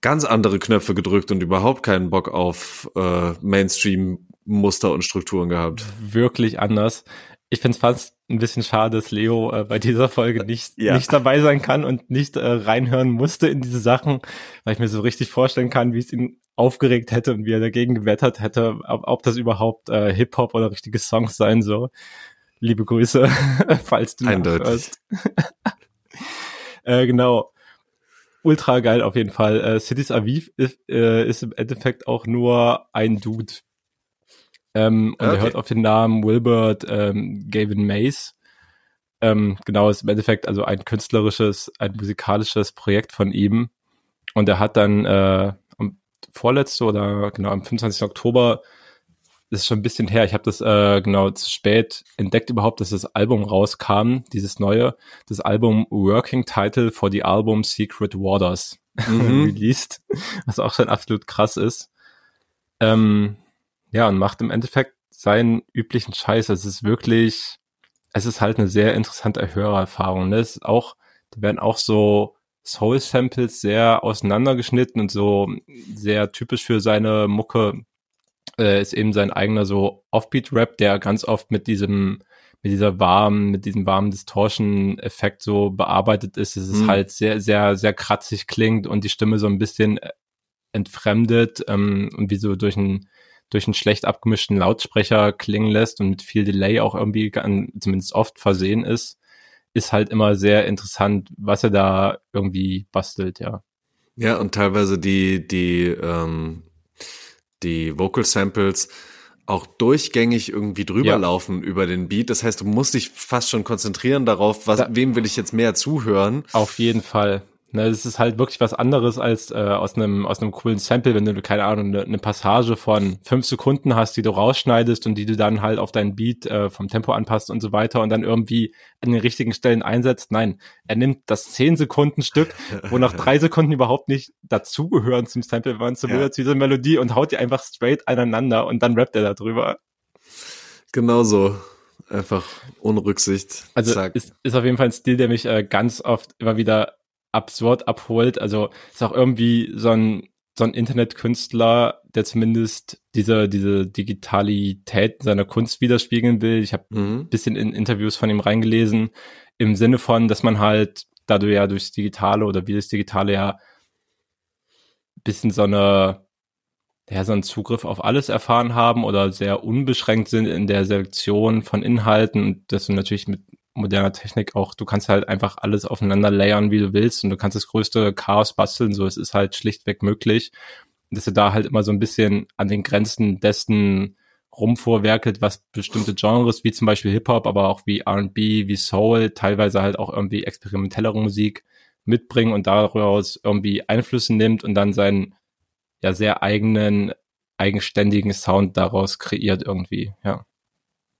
ganz andere Knöpfe gedrückt und überhaupt keinen Bock auf äh, Mainstream-Muster und Strukturen gehabt. Wirklich anders. Ich finde es fast ein bisschen schade, dass Leo äh, bei dieser Folge nicht, ja. nicht dabei sein kann und nicht äh, reinhören musste in diese Sachen, weil ich mir so richtig vorstellen kann, wie es ihn aufgeregt hätte und wie er dagegen gewettert hätte, ob, ob das überhaupt äh, Hip-Hop oder richtige Songs sein soll. Liebe Grüße, falls du Eindeutig. äh, genau ultra geil auf jeden Fall. Äh, Cities Aviv ist, äh, ist im Endeffekt auch nur ein Dude. Ähm, und okay. er hört auf den Namen Wilbert ähm, Gavin Mays. Ähm, genau, ist im Endeffekt also ein künstlerisches, ein musikalisches Projekt von ihm. Und er hat dann äh, am vorletzte oder genau am 25. Oktober das ist schon ein bisschen her. Ich habe das äh, genau zu spät entdeckt überhaupt, dass das Album rauskam, dieses neue, das Album Working Title for the Album Secret Waters mhm. released, was auch schon absolut krass ist. Ähm, ja, und macht im Endeffekt seinen üblichen Scheiß. Es ist wirklich, es ist halt eine sehr interessante Hörererfahrung. Ne? Es ist auch, da werden auch so Soul-Samples sehr auseinandergeschnitten und so sehr typisch für seine Mucke äh, ist eben sein eigener so Offbeat-Rap, der ganz oft mit diesem mit dieser warmen, mit diesem warmen Distortion-Effekt so bearbeitet ist. Es ist mhm. halt sehr, sehr, sehr kratzig klingt und die Stimme so ein bisschen äh, entfremdet ähm, und wie so durch einen durch einen schlecht abgemischten Lautsprecher klingen lässt und mit viel Delay auch irgendwie zumindest oft versehen ist, ist halt immer sehr interessant, was er da irgendwie bastelt, ja. Ja, und teilweise die, die ähm, die Vocal Samples auch durchgängig irgendwie drüber ja. laufen über den Beat. Das heißt, du musst dich fast schon konzentrieren darauf, was, da, wem will ich jetzt mehr zuhören. Auf jeden Fall. Ne, das ist halt wirklich was anderes als äh, aus einem aus einem coolen Sample, wenn du keine Ahnung eine, eine Passage von fünf Sekunden hast, die du rausschneidest und die du dann halt auf deinen Beat äh, vom Tempo anpasst und so weiter und dann irgendwie an den richtigen Stellen einsetzt. Nein, er nimmt das zehn Sekunden Stück, wo nach drei Sekunden überhaupt nicht dazugehören zum Sample, wenn man so will, ja. zu dieser Melodie und haut die einfach straight aneinander und dann rappt er darüber. Genau so einfach ohne Rücksicht. Also ist, ist auf jeden Fall ein Stil, der mich äh, ganz oft immer wieder absurd abholt. Also ist auch irgendwie so ein, so ein Internetkünstler, der zumindest diese, diese Digitalität seiner Kunst widerspiegeln will. Ich habe mhm. ein bisschen in Interviews von ihm reingelesen, im Sinne von, dass man halt, da du ja durchs Digitale oder wie das Digitale ja bisschen so eine ja, so einen Zugriff auf alles erfahren haben oder sehr unbeschränkt sind in der Selektion von Inhalten und dass du natürlich mit moderner Technik auch, du kannst halt einfach alles aufeinander layern, wie du willst und du kannst das größte Chaos basteln, so es ist halt schlichtweg möglich. Dass er da halt immer so ein bisschen an den Grenzen dessen rumvorwerkelt, was bestimmte Genres, wie zum Beispiel Hip-Hop, aber auch wie R&B, wie Soul, teilweise halt auch irgendwie experimentellere Musik mitbringen und daraus irgendwie Einflüsse nimmt und dann seinen ja sehr eigenen, eigenständigen Sound daraus kreiert irgendwie, ja.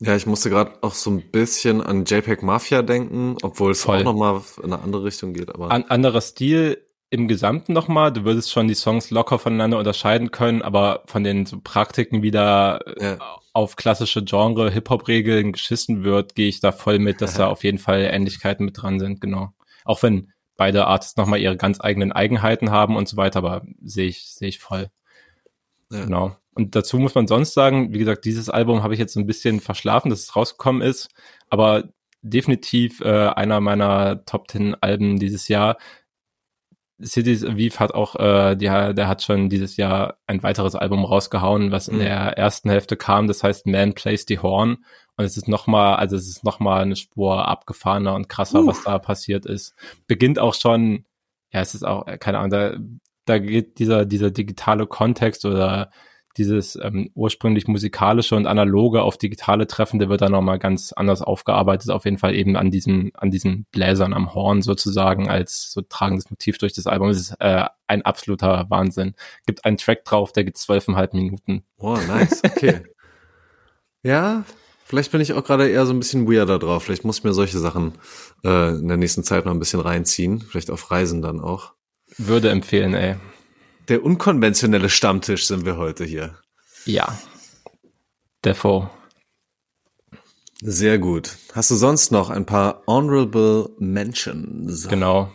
Ja, ich musste gerade auch so ein bisschen an JPEG Mafia denken, obwohl es Voll. auch nochmal in eine andere Richtung geht. Aber an, anderer Stil im Gesamten nochmal. Du würdest schon die Songs locker voneinander unterscheiden können, aber von den so Praktiken wieder ja. auf klassische Genre Hip-Hop-Regeln geschissen wird, gehe ich da voll mit, dass da auf jeden Fall Ähnlichkeiten mit dran sind, genau. Auch wenn beide Artists nochmal ihre ganz eigenen Eigenheiten haben und so weiter, aber sehe ich, sehe ich voll. Ja. Genau. Und dazu muss man sonst sagen, wie gesagt, dieses Album habe ich jetzt so ein bisschen verschlafen, dass es rausgekommen ist, aber definitiv äh, einer meiner Top Ten Alben dieses Jahr. Cities Aviv hat auch, äh, der, der hat schon dieses Jahr ein weiteres Album rausgehauen, was in mhm. der ersten Hälfte kam. Das heißt Man Plays the Horn. Und es ist nochmal, also es ist nochmal eine Spur abgefahrener und krasser, uh. was da passiert ist. Beginnt auch schon, ja, es ist auch, keine Ahnung, da, da geht dieser, dieser digitale Kontext oder dieses ähm, ursprünglich musikalische und analoge auf digitale Treffen, der wird dann nochmal ganz anders aufgearbeitet, auf jeden Fall eben an diesen, an diesen Bläsern am Horn sozusagen als so tragendes Motiv durch das Album. Es ist äh, ein absoluter Wahnsinn. Gibt einen Track drauf, der geht zwölfeinhalb Minuten. Oh, nice, okay. ja, Vielleicht bin ich auch gerade eher so ein bisschen weirder drauf. Vielleicht muss ich mir solche Sachen äh, in der nächsten Zeit noch ein bisschen reinziehen. Vielleicht auf Reisen dann auch. Würde empfehlen, ey. Der unkonventionelle Stammtisch sind wir heute hier. Ja. Defo. Sehr gut. Hast du sonst noch ein paar honorable Mentions? Genau.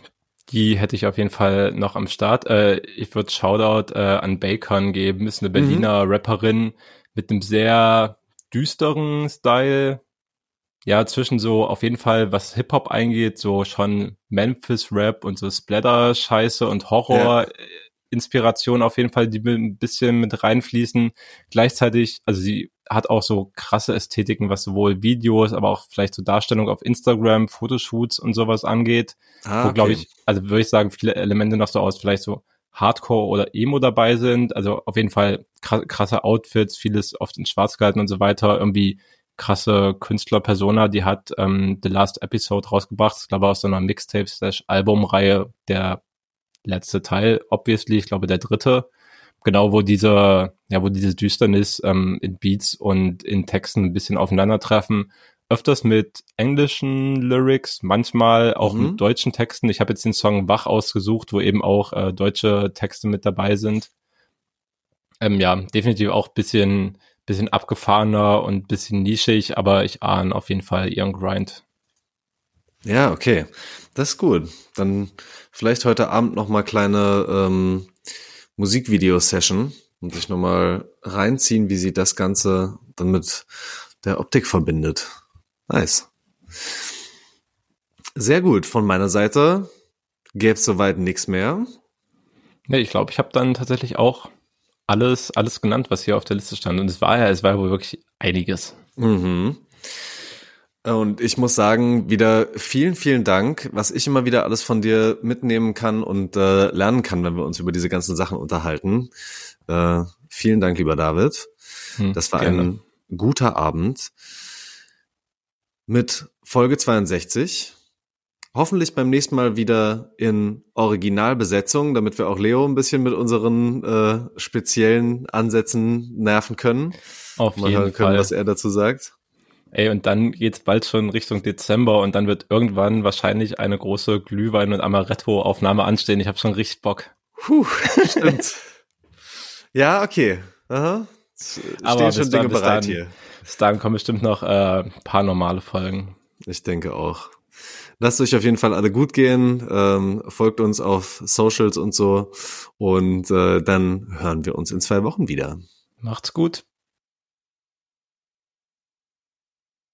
Die hätte ich auf jeden Fall noch am Start. Äh, ich würde Shoutout äh, an Bacon geben. Ist eine Berliner mhm. Rapperin mit einem sehr düsteren Style. Ja, zwischen so auf jeden Fall, was Hip-Hop eingeht, so schon Memphis-Rap und so Splatter-Scheiße und Horror. Ja. Inspiration auf jeden Fall, die ein bisschen mit reinfließen. Gleichzeitig, also sie hat auch so krasse Ästhetiken, was sowohl Videos, aber auch vielleicht so Darstellung auf Instagram, Fotoshoots und sowas angeht. Ah, wo, glaube ich, also würde ich sagen, viele Elemente noch so aus vielleicht so Hardcore oder Emo dabei sind. Also auf jeden Fall krasse Outfits, vieles oft in Schwarz gehalten und so weiter. Irgendwie krasse Künstler-Persona, die hat ähm, The Last Episode rausgebracht, ich glaube aus so einer Mixtape-Albumreihe, der letzte Teil, obviously, ich glaube der dritte, genau wo diese, ja, wo diese Düsternis ähm, in Beats und in Texten ein bisschen aufeinandertreffen. Öfters mit englischen Lyrics, manchmal auch mhm. mit deutschen Texten. Ich habe jetzt den Song Wach ausgesucht, wo eben auch äh, deutsche Texte mit dabei sind. Ähm, ja, definitiv auch bisschen, bisschen abgefahrener und bisschen nischig, aber ich ahne auf jeden Fall ihren Grind. Ja, okay. Das ist gut. Dann vielleicht heute Abend noch mal kleine ähm, Musikvideo-Session und sich noch mal reinziehen, wie sie das Ganze dann mit der Optik verbindet. Nice. Sehr gut. Von meiner Seite gäbe es soweit nichts mehr. Nee, ich glaube, ich habe dann tatsächlich auch alles, alles genannt, was hier auf der Liste stand. Und es war ja, es war wohl wirklich einiges. Mhm. Und ich muss sagen, wieder vielen, vielen Dank, was ich immer wieder alles von dir mitnehmen kann und äh, lernen kann, wenn wir uns über diese ganzen Sachen unterhalten. Äh, vielen Dank, lieber David. Hm, das war gerne. ein guter Abend mit Folge 62. Hoffentlich beim nächsten Mal wieder in Originalbesetzung, damit wir auch Leo ein bisschen mit unseren äh, speziellen Ansätzen nerven können. Auf Mal jeden hören können, Fall. was er dazu sagt. Ey, und dann geht's bald schon Richtung Dezember und dann wird irgendwann wahrscheinlich eine große Glühwein- und Amaretto-Aufnahme anstehen. Ich habe schon richtig Bock. Puh, stimmt. ja, okay. Aha. Stehen Aber schon Dinge bereit dann, hier. Bis dahin kommen bestimmt noch äh, paar normale Folgen. Ich denke auch. Lasst euch auf jeden Fall alle gut gehen. Ähm, folgt uns auf Socials und so. Und äh, dann hören wir uns in zwei Wochen wieder. Macht's gut.